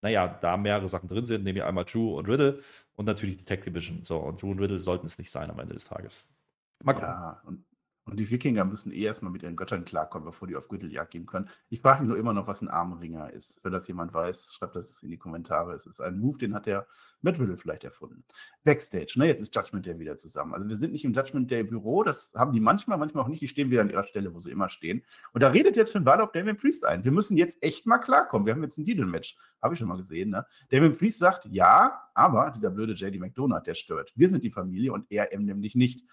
naja, da mehrere Sachen drin sind, nämlich einmal Drew und Riddle und natürlich die Tech Division. So, und Drew und Riddle sollten es nicht sein am Ende des Tages. Mal gucken. Ja, und, und die Wikinger müssen eh erstmal mit ihren Göttern klarkommen, bevor die auf Gürteljagd gehen können. Ich frage mich nur immer noch, was ein Armringer ist. Wenn das jemand weiß, schreibt das in die Kommentare. Es ist ein Move, den hat der Matt Riddle vielleicht erfunden. Backstage, ne, jetzt ist Judgment Day wieder zusammen. Also wir sind nicht im Judgment Day Büro, das haben die manchmal, manchmal auch nicht. Die stehen wieder an ihrer Stelle, wo sie immer stehen. Und da redet jetzt Finn Balor auf Damien Priest ein. Wir müssen jetzt echt mal klarkommen. Wir haben jetzt ein Titelmatch. Habe ich schon mal gesehen, ne? Damien Priest sagt, ja, aber dieser blöde JD McDonald, der stört. Wir sind die Familie und er eben nämlich nicht.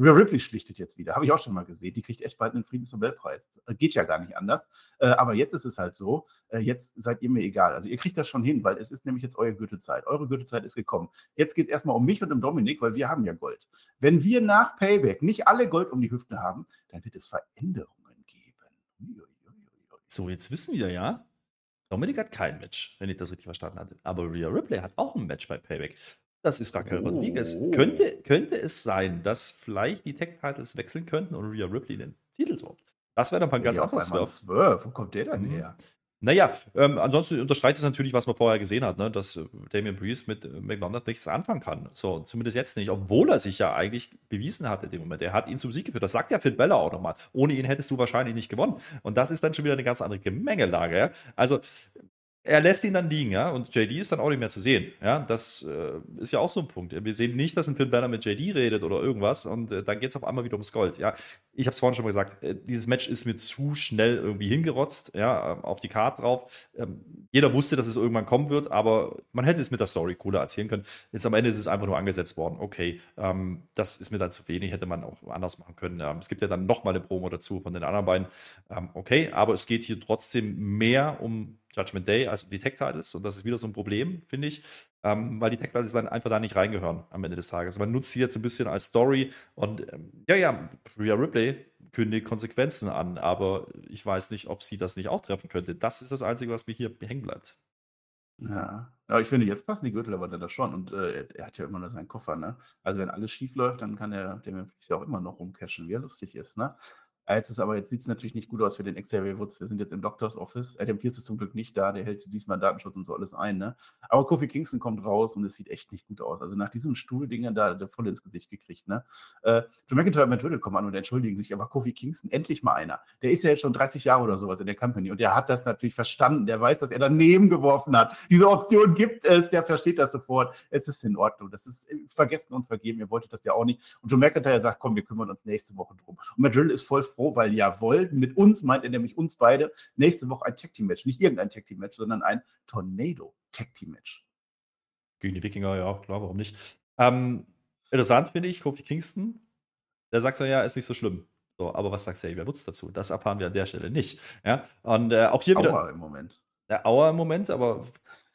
Rhea Ripley schlichtet jetzt wieder. Habe ich auch schon mal gesehen. Die kriegt echt bald einen Friedensnobelpreis. Äh, Geht ja gar nicht anders. Äh, aber jetzt ist es halt so. Äh, jetzt seid ihr mir egal. Also ihr kriegt das schon hin, weil es ist nämlich jetzt eure Gürtelzeit. Eure Gürtelzeit ist gekommen. Jetzt geht es erstmal um mich und um Dominik, weil wir haben ja Gold. Wenn wir nach Payback nicht alle Gold um die Hüfte haben, dann wird es Veränderungen geben. So, jetzt wissen wir ja, Dominik hat kein Match, wenn ich das richtig verstanden hatte. Aber Rhea Ripley hat auch ein Match bei Payback. Das ist Raquel Oh. Rodriguez. Könnte, könnte es sein, dass vielleicht die Tech-Titles wechseln könnten und Rhea Ripley den Titel droppt? Das wäre dann mal ein ganz anderes Swerve. Wo kommt der denn Mhm. her? Naja, ähm, ansonsten unterstreicht es natürlich, was man vorher gesehen hat, ne? dass äh, Damian Priest mit äh, McDonald nichts anfangen kann. So, zumindest jetzt nicht, obwohl er sich ja eigentlich bewiesen hat in dem Moment. Er hat ihn zum Sieg geführt. Das sagt ja Finn Bella auch nochmal. Ohne ihn hättest du wahrscheinlich nicht gewonnen. Und das ist dann schon wieder eine ganz andere Gemengelage. Ja? Also, er lässt ihn dann liegen, ja, und JD ist dann auch nicht mehr zu sehen. Ja, das äh, ist ja auch so ein Punkt. Wir sehen nicht, dass ein Finn Balor mit JD redet oder irgendwas und äh, dann geht es auf einmal wieder ums Gold. Ja, ich habe es vorhin schon mal gesagt, äh, dieses Match ist mir zu schnell irgendwie hingerotzt, ja, ähm, auf die Karte drauf. Ähm, jeder wusste, dass es irgendwann kommen wird, aber man hätte es mit der Story cooler erzählen können. Jetzt am Ende ist es einfach nur angesetzt worden. Okay, ähm, das ist mir dann zu wenig, hätte man auch anders machen können. Ähm, es gibt ja dann nochmal eine Promo dazu von den anderen beiden. Ähm, okay, aber es geht hier trotzdem mehr um Judgment Day als um die Tech-Titles und das ist wieder so ein Problem, finde ich, ähm, weil die Tech-Titles dann einfach da nicht reingehören am Ende des Tages. Man nutzt sie jetzt ein bisschen als Story und ähm, ja, ja, Rhea Ripley kündigt Konsequenzen an, aber ich weiß nicht, ob sie das nicht auch treffen könnte. Das ist das Einzige, was mir hier hängen bleibt. Ja. ja, ich finde, jetzt passen die Gürtel aber dann da schon. Und äh, er, er hat ja immer noch seinen Koffer, ne? Also wenn alles schief läuft, dann kann er dem ja auch immer noch rumcashen, wie er lustig ist, ne? Jetzt ist aber, jetzt sieht es natürlich nicht gut aus für den Xavier Woods. Wir sind jetzt im Doctors Office. Adam Pierce ist zum Glück nicht da, der hält diesmal Datenschutz und so alles ein, ne? Aber Kofi Kingston kommt raus und es sieht echt nicht gut aus. Also nach diesem Stuhlding da, also voll ins Gesicht gekriegt, ne? Äh, Drew McIntyre und Matt Riddle kommen an und entschuldigen sich, aber Kofi Kingston, endlich mal einer. Der ist ja jetzt schon 30 Jahre oder sowas in der Company und der hat das natürlich verstanden. Der weiß, dass er daneben geworfen hat. Diese Option gibt es, der versteht das sofort. Es ist in Ordnung. Das ist äh, vergessen und vergeben. Ihr wolltet das ja auch nicht. Und Drew McIntyre sagt, komm, wir kümmern uns nächste Woche drum. Und Matt Riddle ist voll froh, weil jawohl, mit uns meint er nämlich uns beide nächste Woche ein Tag Team Match. Nicht irgendein Tag Team Match, sondern ein Tornado Tag Team Match. Gegen die Wikinger, ja, klar, warum nicht. Ähm, interessant finde ich, Kofi Kingston der sagt so, ja, ist nicht so schlimm. So, aber was sagt Xavier Woods dazu? Das erfahren wir an der Stelle nicht. Ja, und äh, auch hier Aua wieder. im Moment. Ja, Auer im Moment, aber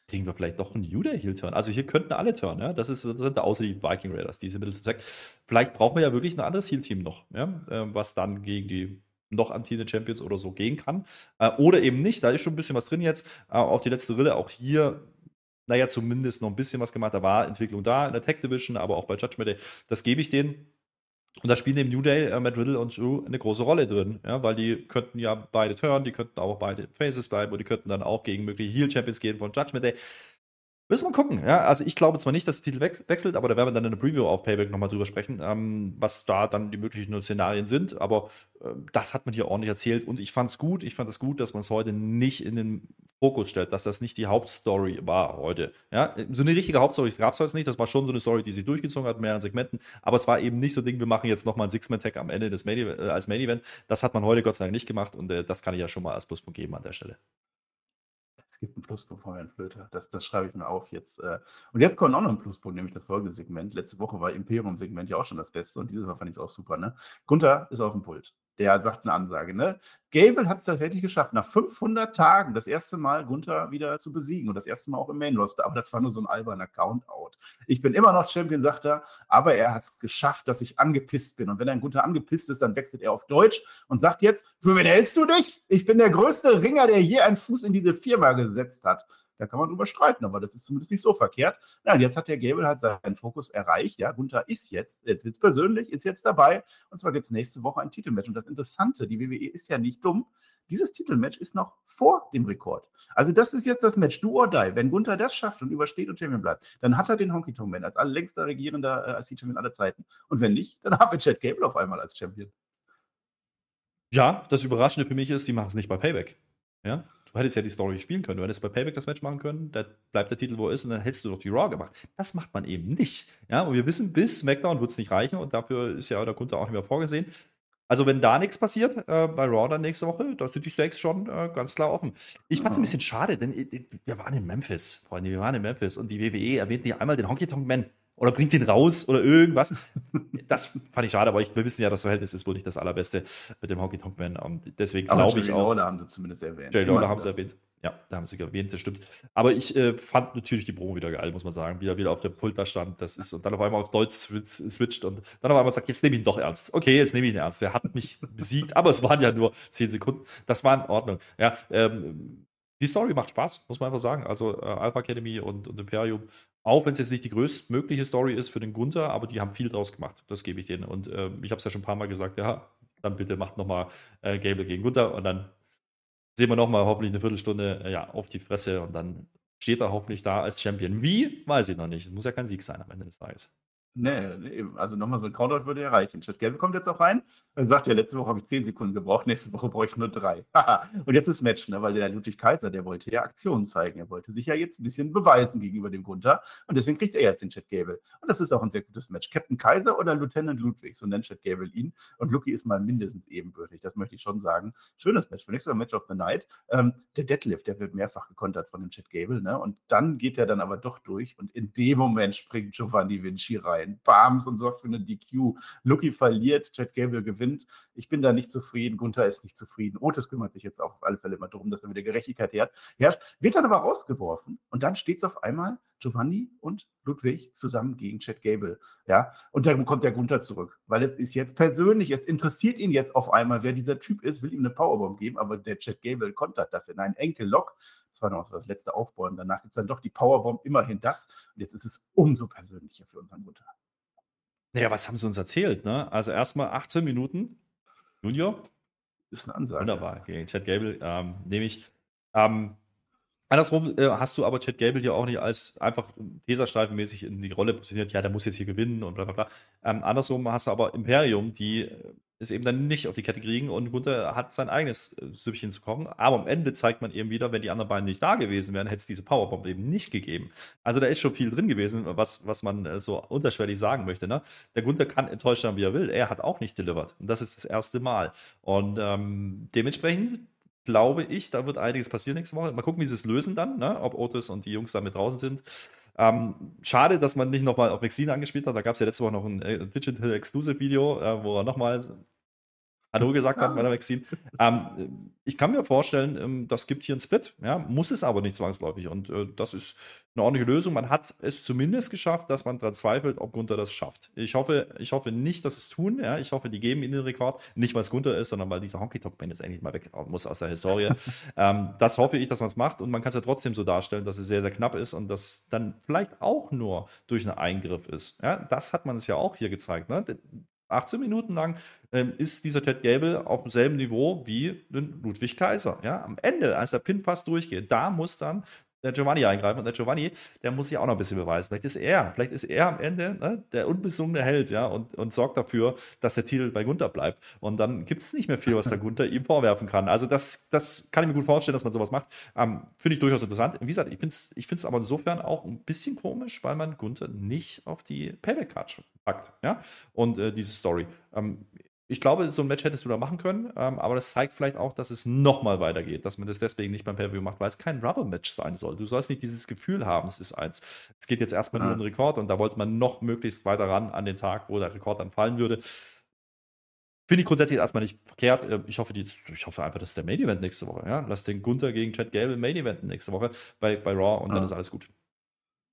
kriegen wir vielleicht doch einen Day Heel Turn. Also hier könnten alle turn, ja. Das ist das außer die Viking Raiders, diese Mittel zu Zweck. Vielleicht brauchen wir ja wirklich ein anderes Heel Team noch, ja, äh, was dann gegen die noch amtierenden Champions oder so gehen kann. Äh, oder eben nicht. Da ist schon ein bisschen was drin jetzt. Äh, auf die letzte Rille auch hier naja, zumindest noch ein bisschen was gemacht. Da war Entwicklung da in der Tech Division, aber auch bei Judgment Day. Das gebe ich denen. Und da spielen eben New Day, äh, Matt Riddle und Drew eine große Rolle drin, ja, weil die könnten ja beide turn, die könnten auch beide Faces bleiben und die könnten dann auch gegen mögliche Heel Champions gehen von Judgment Day. Müssen wir gucken. Ja, also ich glaube zwar nicht, dass der Titel wechselt, aber da werden wir dann in der Preview auf Payback nochmal drüber sprechen, ähm, was da dann die möglichen Szenarien sind. Aber äh, das hat man hier ordentlich erzählt und ich fand es gut. Ich fand es gut, dass man es heute nicht in den Fokus stellt, dass das nicht die Hauptstory war heute. Ja, so eine richtige Hauptstory gab es heute nicht. Das war schon so eine Story, die sich durchgezogen hat, mehreren Segmenten. Aber es war eben nicht so ein Ding, wir machen jetzt nochmal ein Six-Man-Tag am Ende des Main, äh, als Main-Event. Das hat man heute Gott sei Dank nicht gemacht und äh, das kann ich ja schon mal als Pluspunkt geben an der Stelle. Es gibt einen Pluspunkt von Herrn Flöter. Das, das schreibe ich mir auf jetzt. Äh. Und jetzt kommt auch noch ein Pluspunkt, nämlich das folgende Segment. Letzte Woche war Imperium-Segment ja auch schon das Beste und dieses Mal fand ich es auch super. Ne? Gunther ist auf dem Pult der sagt eine Ansage. Ne? Gable hat es tatsächlich geschafft, nach 500 Tagen das erste Mal Gunther wieder zu besiegen und das erste Mal auch im Main Roster. Aber das war nur so ein alberner Count-Out. Ich bin immer noch Champion, sagt er, aber er hat es geschafft, dass ich angepisst bin. Und wenn ein Gunther angepisst ist, dann wechselt er auf Deutsch und sagt jetzt: Für wen hältst du dich? Ich bin der größte Ringer, der je einen Fuß in diese Firma gesetzt hat. Da kann man drüber streiten, aber das ist zumindest nicht so verkehrt. Ja, jetzt hat der Gable halt seinen Fokus erreicht. Ja, Gunther ist jetzt, jetzt wird persönlich, ist jetzt dabei. Und zwar gibt es nächste Woche ein Titelmatch. Und das Interessante, die WWE ist ja nicht dumm. Dieses Titelmatch ist noch vor dem Rekord. Also, das ist jetzt das Match, do or die. Wenn Gunther das schafft und übersteht und Champion bleibt, dann hat er den Honky Tonk Man als allerlängster regierender äh, als Champion aller Zeiten. Und wenn nicht, dann haben wir Chad Gable auf einmal als Champion. Ja, das Überraschende für mich ist, die machen es nicht bei Payback. Ja, Du hättest ja die Story spielen können. Du hättest bei Payback das Match machen können, da bleibt der Titel, wo er ist, und dann hättest du doch die Raw gemacht. Das macht man eben nicht. Ja, und wir wissen, bis SmackDown wird es nicht reichen und dafür ist ja der Kunde auch nicht mehr vorgesehen. Also, wenn da nichts passiert, äh, bei Raw dann nächste Woche, da sind die Stakes schon äh, ganz klar offen. Ich fand es ein bisschen schade, denn äh, wir waren in Memphis, Freunde, wir waren in Memphis und die WWE erwähnt nicht einmal den Honky Tonk Man oder bringt ihn raus oder irgendwas. Das fand ich schade, aber ich, wir wissen ja, das Verhältnis ist wohl nicht das allerbeste mit dem Honky Tonk Man. Und deswegen glaube ich auch. haben sie zumindest erwähnt. Jay Lawler haben sie erwähnt. Ja, da haben sie erwähnt, das stimmt. Aber ich äh, fand natürlich die Promo wieder geil, muss man sagen. Wie er wieder auf dem Pult da stand, das ist und dann auf einmal auf Deutsch switcht und dann auf einmal sagt, jetzt nehme ich ihn doch ernst. Okay, jetzt nehme ich ihn ernst. Der hat mich besiegt, aber es waren ja nur zehn Sekunden. Das war in Ordnung. Ja, ähm, die Story macht Spaß, muss man einfach sagen. Also äh, Alpha Academy und, und Imperium, auch wenn es jetzt nicht die größtmögliche Story ist für den Gunther, aber die haben viel draus gemacht. Das gebe ich denen. Und äh, ich habe es ja schon ein paar Mal gesagt, ja, dann bitte macht nochmal äh, Gable gegen Gunther und dann sehen wir nochmal hoffentlich eine Viertelstunde äh, ja, auf die Fresse und dann steht er hoffentlich da als Champion. Wie? Weiß ich noch nicht. Es muss ja kein Sieg sein am Ende des Tages. Nee, nee, also nochmal so ein Countout würde erreichen. Chad Gable kommt jetzt auch rein. Er sagt ja, letzte Woche habe ich 10 Sekunden gebraucht, nächste Woche brauche ich nur drei. und jetzt ist Match, ne? weil der Ludwig Kaiser, der wollte ja Aktionen zeigen. Er wollte sich ja jetzt ein bisschen beweisen gegenüber dem Gunther. Und deswegen kriegt er jetzt den Chad Gable. Und das ist auch ein sehr gutes Match. Captain Kaiser oder Lieutenant Ludwig, so nennt Chad Gable ihn. Und Lucky ist mal mindestens ebenbürtig, das möchte ich schon sagen. Schönes Match. Für nächstes Mal Match of the Night. Ähm, der Deadlift, der wird mehrfach gekontert von dem Chad Gable. Ne? Und dann geht er dann aber doch durch. Und in dem Moment springt Giovanni Vinci rein. Bams und so sorgt für eine DQ. Lucky verliert, Chad Gable gewinnt. Ich bin da nicht zufrieden. Gunther ist nicht zufrieden. Otis kümmert sich jetzt auch auf alle Fälle immer darum, dass er wieder Gerechtigkeit herrscht. Wird dann aber rausgeworfen und dann steht es auf einmal Giovanni und Ludwig zusammen gegen Chad Gable. Ja, und dann kommt der Gunther zurück, weil es ist jetzt persönlich, es interessiert ihn jetzt auf einmal, wer dieser Typ ist, will ihm eine Powerbomb geben, aber der Chad Gable kontert das in einen Enkellock. Das war noch das letzte Aufbäumen. Danach gibt es dann doch die Powerbomb, immerhin das. Und jetzt ist es umso persönlicher für unseren Gunther. Naja, was haben sie uns erzählt? Ne? Also erstmal 18 Minuten. Junior. Ist eine Ansage. Wunderbar. Gegen Chad Gable ähm, nehme ich. Ähm, andersrum äh, hast du aber Chad Gable hier auch nicht als einfach Teserstreifenmäßig in die Rolle positioniert, ja, der muss jetzt hier gewinnen und bla bla bla. Ähm, andersrum hast du aber Imperium, die äh, es eben dann nicht auf die Kette kriegen und Gunther hat sein eigenes äh, Süppchen zu kochen. Aber am Ende zeigt man eben wieder, wenn die anderen beiden nicht da gewesen wären, hätte es diese Powerbomb eben nicht gegeben. Also da ist schon viel drin gewesen, was, was man äh, so unterschwellig sagen möchte. Ne? Der Gunther kann enttäuscht sein, wie er will. Er hat auch nicht delivered. Und das ist das erste Mal. Und ähm, dementsprechend glaube ich, da wird einiges passieren nächste Woche. Mal gucken, wie sie es lösen dann, ne? ob Otis und die Jungs da mit draußen sind. Ähm, schade, dass man nicht nochmal auf Maxine angespielt hat. Da gab es ja letzte Woche noch ein äh, Digital Exclusive Video, äh, wo er nochmal Hallo gesagt hat bei der Maxine. Ähm, ich kann mir vorstellen, ähm, das gibt hier einen Split, ja, muss es aber nicht zwangsläufig. Und äh, das ist eine ordentliche Lösung. Man hat es zumindest geschafft, dass man daran zweifelt, ob Gunther das schafft. Ich hoffe, ich hoffe nicht, dass es tun. Ja. Ich hoffe, die geben ihm den Rekord. Nicht, weil es Gunther ist, sondern weil dieser Honky-Tonk-Man jetzt endlich mal weg muss aus der Historie. ähm, das hoffe ich, dass man es macht. Und man kann es ja trotzdem so darstellen, dass es sehr, sehr knapp ist und dass dann vielleicht auch nur durch einen Eingriff ist. Ja, das hat man es ja auch hier gezeigt. Ne? 18 Minuten lang ähm, ist dieser Ted Gable auf demselben Niveau wie Ludwig Kaiser. Ja? Am Ende, als der Pin fast durchgeht, da muss dann der Giovanni eingreifen. Und der Giovanni, der muss sich auch noch ein bisschen beweisen. Vielleicht ist er, vielleicht ist er am Ende ne, der unbesungene Held, ja, und, und sorgt dafür, dass der Titel bei Gunther bleibt. Und dann gibt es nicht mehr viel, was der Gunther ihm vorwerfen kann. Also das, das kann ich mir gut vorstellen, dass man sowas macht. Ähm, finde ich durchaus interessant. Wie gesagt, ich finde es ich aber insofern auch ein bisschen komisch, weil man Gunther nicht auf die Payback-Card packt. Ja? Und äh, diese Story. Ähm, ich glaube, so ein Match hättest du da machen können, ähm, aber das zeigt vielleicht auch, dass es nochmal weitergeht, dass man das deswegen nicht beim Pay-Per-View macht, weil es kein Rubber-Match sein soll. Du sollst nicht dieses Gefühl haben, es ist eins. Es geht jetzt erstmal ja. nur um den Rekord und da wollte man noch möglichst weiter ran an den Tag, wo der Rekord dann fallen würde. Finde ich grundsätzlich erstmal nicht verkehrt. Äh, ich hoffe, die, ich hoffe einfach, das ist der Main Event nächste Woche. Ja? Lass den Gunther gegen Chad Gable Main Event nächste Woche bei, bei Raw und ja. dann ist alles gut.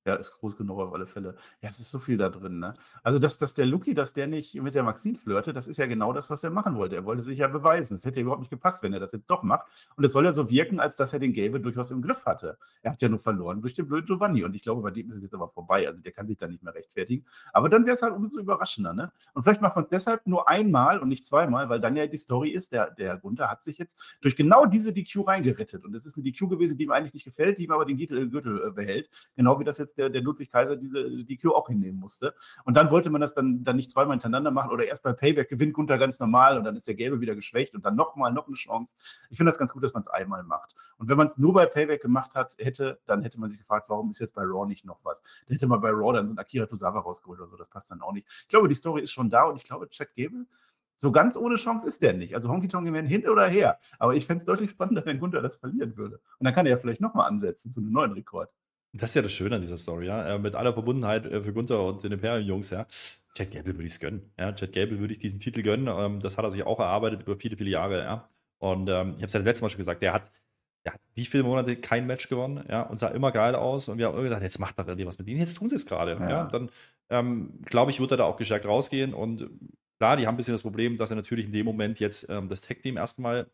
Ja, ist groß genug auf alle Fälle. Ja, es ist so viel da drin, ne? Also, dass dass der Lucky dass der nicht mit der Maxine flirtet, das ist ja genau das, was er machen wollte. Er wollte sich ja beweisen. Es hätte ja überhaupt nicht gepasst, wenn er das jetzt doch macht. Und es soll ja so wirken, als dass er den Gable durchaus im Griff hatte. Er hat ja nur verloren durch den blöden Giovanni. Und ich glaube, bei dem ist es jetzt aber vorbei. Also, der kann sich da nicht mehr rechtfertigen. Aber dann wäre es halt umso überraschender, ne? Und vielleicht macht man es deshalb nur einmal und nicht zweimal, weil dann ja die Story ist, der der Gunther hat sich jetzt durch genau diese DQ reingerettet. Und es ist eine DQ gewesen, die ihm eigentlich nicht gefällt, die ihm aber den Gürtel Gürtel, äh, behält. Genau wie das jetzt der der Ludwig Kaiser diese DQ auch hinnehmen musste. Und dann wollte man das dann, dann nicht zweimal hintereinander machen oder erst bei Payback gewinnt Gunther ganz normal und dann ist der Gelbe wieder geschwächt und dann nochmal noch eine Chance. Ich finde das ganz gut, dass man es einmal macht. Und wenn man es nur bei Payback gemacht hat, hätte, dann hätte man sich gefragt, warum ist jetzt bei Raw nicht noch was? Dann hätte man bei Raw dann so ein Akira Tozawa rausgeholt oder so. Das passt dann auch nicht. Ich glaube, die Story ist schon da und ich glaube, Chad Gable so ganz ohne Chance ist der nicht. Also Honky Tonk werden hin oder her. Aber ich fände es deutlich spannender, wenn Gunther das verlieren würde. Und dann kann er ja vielleicht nochmal ansetzen zu einem neuen Rekord. Das ist ja das Schöne an dieser Story, ja. Äh, mit aller Verbundenheit äh, für Gunther und den Imperium-Jungs, ja. Chad Gable würde ich es gönnen. Ja, Chad Gable würde ich diesen Titel gönnen. Ähm, das hat er sich auch erarbeitet über viele, viele Jahre, ja. Und ähm, ich habe es ja letztes Mal schon gesagt, der hat, der hat wie viele Monate kein Match gewonnen, ja, und sah immer geil aus. Und wir haben immer gesagt, jetzt macht er irgendwie was mit ihnen. Jetzt tun sie es gerade. Ja. ja. Dann ähm, glaube ich, wird er da auch gestärkt rausgehen. Und klar, die haben ein bisschen das Problem, dass er natürlich in dem Moment jetzt ähm, das Tag-Team erstmal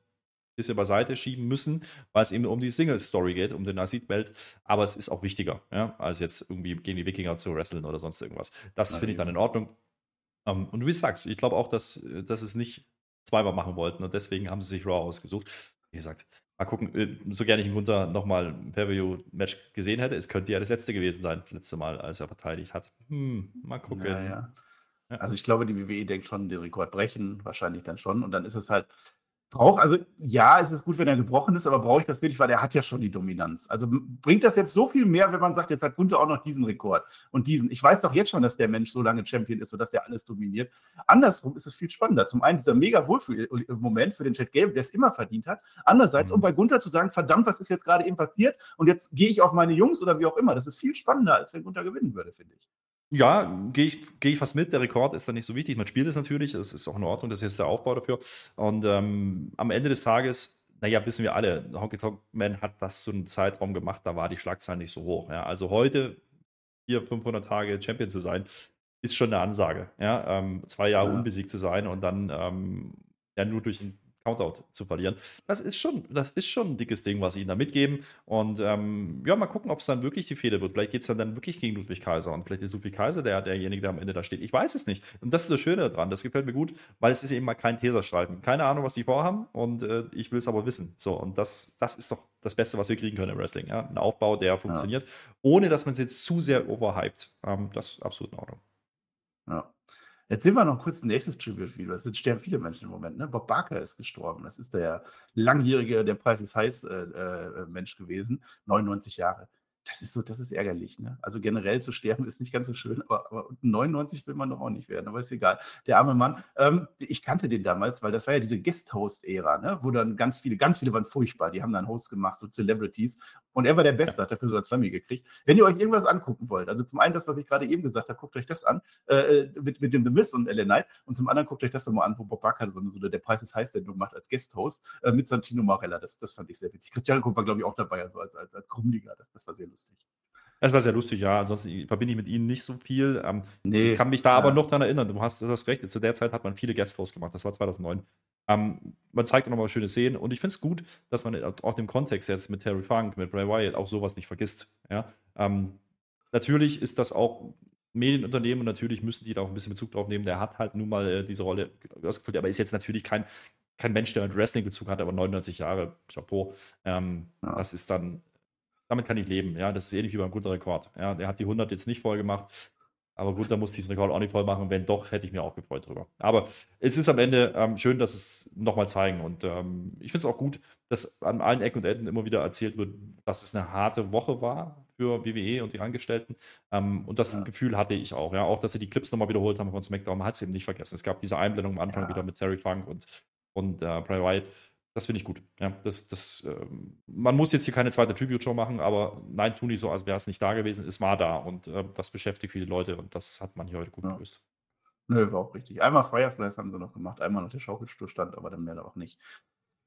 bisschen beiseite schieben müssen, weil es eben um die Single-Story geht, um den Nasid-Welt. Aber es ist auch wichtiger, ja, als jetzt irgendwie gegen die Wikinger zu wresteln oder sonst irgendwas. Das finde ich dann in Ordnung. Um, ähm, und wie du sagst, ich glaube auch, dass, dass es nicht zweimal machen wollten und deswegen haben sie sich Raw ausgesucht. Wie gesagt, mal gucken, äh, so gerne ich einen Gunther nochmal ein Pay-Per-View-Match gesehen hätte, es könnte ja das letzte gewesen sein, das letzte Mal, als er verteidigt hat. Hm, mal gucken. Ja, ja. Also ich glaube, die WWE denkt schon, den Rekord brechen, wahrscheinlich dann schon. Und dann ist es halt, Braucht, also ja, es ist gut, wenn er gebrochen ist, aber brauche ich das wirklich, weil er hat ja schon die Dominanz. Also bringt das jetzt so viel mehr, wenn man sagt, jetzt hat Gunther auch noch diesen Rekord und diesen. Ich weiß doch jetzt schon, dass der Mensch so lange Champion ist, sodass er alles dominiert. Andersrum ist es viel spannender. Zum einen dieser mega Wohlfühl-Moment für den Chad Gable, der es immer verdient hat. Andererseits, mhm. um bei Gunther zu sagen, verdammt, was ist jetzt gerade eben passiert und jetzt gehe ich auf meine Jungs oder wie auch immer. Das ist viel spannender, als wenn Gunther gewinnen würde, finde ich. Ja, gehe ich, geh ich fast mit. Der Rekord ist dann nicht so wichtig. Man spielt es natürlich, es ist auch in Ordnung, das ist jetzt der Aufbau dafür. Und ähm, am Ende des Tages, naja, wissen wir alle, Honky Tonk Man hat das zu einem Zeitraum gemacht, da war die Schlagzahl nicht so hoch. Ja. Also heute, hier 500 Tage Champion zu sein, ist schon eine Ansage. Ja. Ähm, zwei Jahre ja. unbesiegt zu sein und dann ähm, ja nur durch ein Countout zu verlieren. Das ist schon, das ist schon ein dickes Ding, was sie ihnen da mitgeben. Und ähm, ja, mal gucken, ob es dann wirklich die Fehde wird. Vielleicht geht es dann, dann wirklich gegen Ludwig Kaiser und vielleicht ist Ludwig Kaiser der, derjenige, der am Ende da steht. Ich weiß es nicht. Und das ist das Schöne daran. Das gefällt mir gut, weil es ist eben mal kein Teserstreifen. Keine Ahnung, was die vorhaben und äh, ich will es aber wissen. So, und das, das ist doch das Beste, was wir kriegen können im Wrestling. Ja? Ein Aufbau, der funktioniert, ja. ohne dass man es jetzt zu sehr overhyped. Ähm, das ist absolut in Ordnung. Ja. Jetzt sehen wir noch kurz ein nächstes Tribute-Video. Es sterben viele Menschen im Moment. Ne? Bob Barker ist gestorben. Das ist der langjährige, der Preis ist heiß äh, äh, Mensch gewesen. 99 Jahre. das ist so, das ist ärgerlich. Ne? Also generell zu sterben ist nicht ganz so schön, aber, aber 99 will man doch auch nicht werden, aber ist egal. Der arme Mann, ähm, ich kannte den damals, weil das war ja diese Guest-Host-Ära, ne? wo dann ganz viele, ganz viele waren furchtbar, die haben dann Host gemacht, so Celebrities. Und er war der Beste, hat dafür so ein Slammy gekriegt. Wenn ihr euch irgendwas angucken wollt, also zum einen das, was ich gerade eben gesagt habe, guckt euch das an, äh, mit, mit dem The Miss und Ellen Knight. Und zum anderen guckt euch das nochmal an, wo Bob Barker so, so der Preis ist heiß-Sendung macht als Guest-Host äh, mit Santino Marella. Das, das fand ich sehr witzig. Christian war, glaube ich, auch dabei, also als, als, als Krummliga. Das, das war sehr lustig. Es war sehr lustig, ja. Ansonsten verbinde ich mit ihnen nicht so viel. Ähm, Nee, ich kann mich da aber ja. noch daran erinnern. Du hast, du hast recht. Zu der Zeit hat man viele Guest-Hosts gemacht. Das war 2009. Ähm, man zeigt auch nochmal schöne Szenen. Und ich finde es gut, dass man auch dem Kontext jetzt mit Terry Funk, mit Bray Wyatt auch sowas nicht vergisst. Ja? Ähm, natürlich ist das auch Medienunternehmen und natürlich müssen die da auch ein bisschen Bezug drauf nehmen. Der hat halt nun mal äh, diese Rolle ausgefüllt, aber ist jetzt natürlich kein, kein Mensch, der mit Wrestling-Bezug hat, aber 99 Jahre, Chapeau. Ähm, Ja. Das ist dann, damit kann ich leben. Ja, das ist ähnlich wie beim guten Rekord. Ja, der hat die 100 jetzt nicht voll gemacht. Aber gut, da muss diesen Rekord auch nicht voll machen. Wenn doch, hätte ich mir auch gefreut drüber. Aber es ist am Ende ähm, schön, dass es nochmal zeigen. Und ähm, ich finde es auch gut, dass an allen Ecken und Enden immer wieder erzählt wird, dass es eine harte Woche war für WWE und die Angestellten. Ähm, und das Ja. Gefühl hatte ich auch. Ja, auch, dass sie die Clips nochmal wiederholt haben von SmackDown. Man hat es eben nicht vergessen. Es gab diese Einblendung am Anfang Ja. wieder mit Terry Funk und, und äh, Bray Wyatt. Das finde ich gut. Ja, das, das, ähm, man muss jetzt hier keine zweite Tribute-Show machen, aber nein, tu nicht so, als wäre es nicht da gewesen. Es war da und äh, das beschäftigt viele Leute und das hat man hier heute gut Ja. gelöst. Nö, war auch richtig. Einmal Fireflies haben sie noch gemacht, einmal noch der Schaukelstuhl stand, aber dann mehr auch nicht.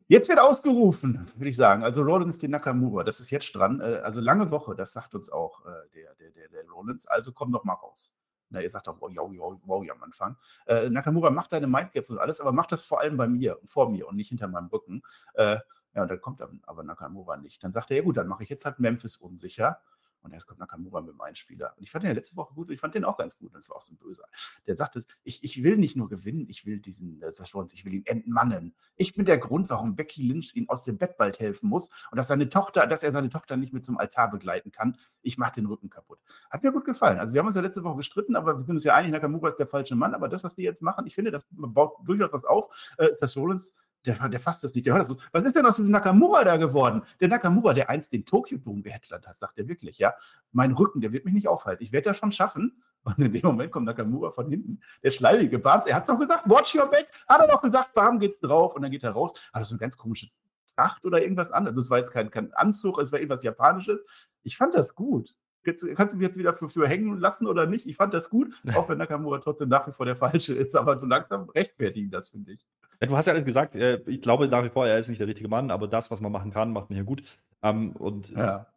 Jetzt wird ausgerufen, würde ich sagen. Also Rollins den Nakamura, das ist jetzt dran. Äh, Also lange Woche, das sagt uns auch äh, der, der, der, der Rollins. Also komm doch mal raus. Na, ihr sagt doch, wow, wow, wow, wow, am Anfang. Äh, Nakamura, mach deine Mindgaps und alles, aber mach das vor allem bei mir, vor mir und nicht hinter meinem Rücken. Äh, ja, und dann kommt aber Nakamura nicht. Dann sagt er, ja gut, dann mache ich jetzt halt Memphis unsicher. Und erst kommt Nakamura mit dem Einspieler. Und ich fand den ja letzte Woche gut und ich fand den auch ganz gut. Das war auch so ein Böser. Der sagte, ich, ich will nicht nur gewinnen, ich will diesen äh, Rollins, ich will ihn entmannen. Ich bin der Grund, warum Becky Lynch ihm aus dem Bett bald helfen muss und dass seine Tochter, dass er seine Tochter nicht mit zum Altar begleiten kann. Ich mache den Rücken kaputt. Hat mir gut gefallen. Also wir haben uns ja letzte Woche gestritten, aber wir sind uns ja einig, Nakamura ist der falsche Mann. Aber das, was die jetzt machen, ich finde, das baut durchaus was auf. Äh, Seth Rollins der, der fasst das nicht, der hört das. Was ist denn aus diesem Nakamura da geworden? Der Nakamura, der einst den Tokyo-Dom geheadlert hat, sagt er wirklich, ja. Mein Rücken, der wird mich nicht aufhalten. Ich werde das schon schaffen. Und in dem Moment kommt Nakamura von hinten, der schleimige Bams. Er hat es doch gesagt, watch your back. Hat er doch gesagt, bam, geht's drauf. Und dann geht er raus. Hat so eine ganz komische Tracht oder irgendwas anderes. Also es war jetzt kein, kein Anzug, es war irgendwas Japanisches. Ich fand das gut. Jetzt, kannst du mich jetzt wieder für, für hängen lassen oder nicht? Ich fand das gut, auch wenn Nakamura trotzdem nach wie vor der Falsche ist. Aber so langsam rechtfertigen das, finde ich. Ja, du hast ja alles gesagt, äh, ich glaube nach wie vor, er ist nicht der richtige Mann, aber das, was man machen kann, macht man hier gut. Ähm, und Ja.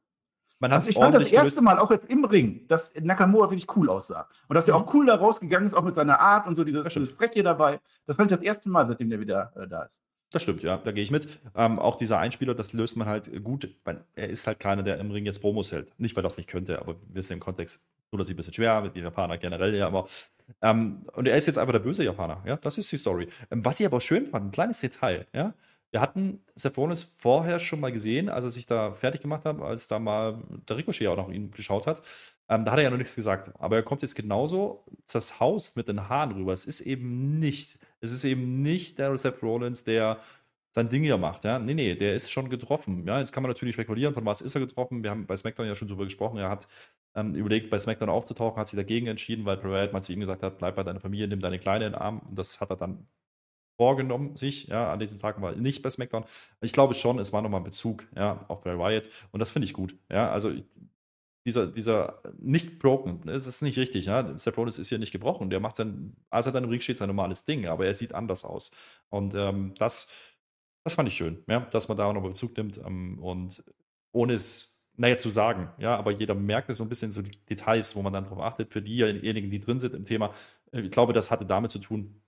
man hat Also ich fand das erste. Mal, auch jetzt im Ring, dass Nakamura wirklich cool aussah. Und dass er auch cool da rausgegangen ist, auch mit seiner Art und so, dieses, stimmt. dieses Freche dabei. Das fand ich das erste Mal, seitdem der wieder äh, da ist. Das stimmt, ja, da gehe ich mit. Ähm, auch dieser Einspieler, das löst man halt gut. Er ist halt keiner, der im Ring jetzt Promos hält. Nicht, weil das nicht könnte, aber wir wissen im Kontext, tut er sich ein bisschen schwer, mit den Japaner generell ja, aber. Ähm, und er ist jetzt einfach der böse Japaner, ja, das ist die Story. Ähm, was ich aber schön fand, ein kleines Detail, ja. Wir hatten Seth Rollins vorher schon mal gesehen, als er sich da fertig gemacht hat, als da mal der Ricochet auch noch ihn geschaut hat. Ähm, da hat er ja noch nichts gesagt. Aber er kommt jetzt genauso zerhaust mit den Haaren rüber. Es ist eben nicht, es ist eben nicht der Seth Rollins, der sein Ding hier macht. Ja? Nee, nee, der ist schon getroffen. Ja? Jetzt kann man natürlich spekulieren, von was ist er getroffen. Wir haben bei SmackDown ja schon darüber gesprochen. Er hat ähm, überlegt, bei SmackDown aufzutauchen, hat sich dagegen entschieden, weil Parade mal zu ihm gesagt hat, bleib bei deiner Familie, nimm deine Kleine in den Arm. Und das hat er dann vorgenommen, sich, ja, an diesem Tag war nicht bei SmackDown. Ich glaube schon, es war nochmal ein Bezug, ja, auf Bray Wyatt. Und das finde ich gut. Ja, also ich, dieser, dieser nicht broken, das ist nicht richtig, ja. Seth Rollins ist hier nicht gebrochen. Der macht sein, als er dann im Ring steht, sein normales Ding, aber er sieht anders aus. Und ähm, das, das fand ich schön, ja, dass man da nochmal Bezug nimmt ähm, und ohne es, naja, zu sagen, ja, aber jeder merkt es so ein bisschen so die Details, wo man dann drauf achtet, für diejenigen, die drin sind im Thema. Äh, Ich glaube, das hatte damit zu tun,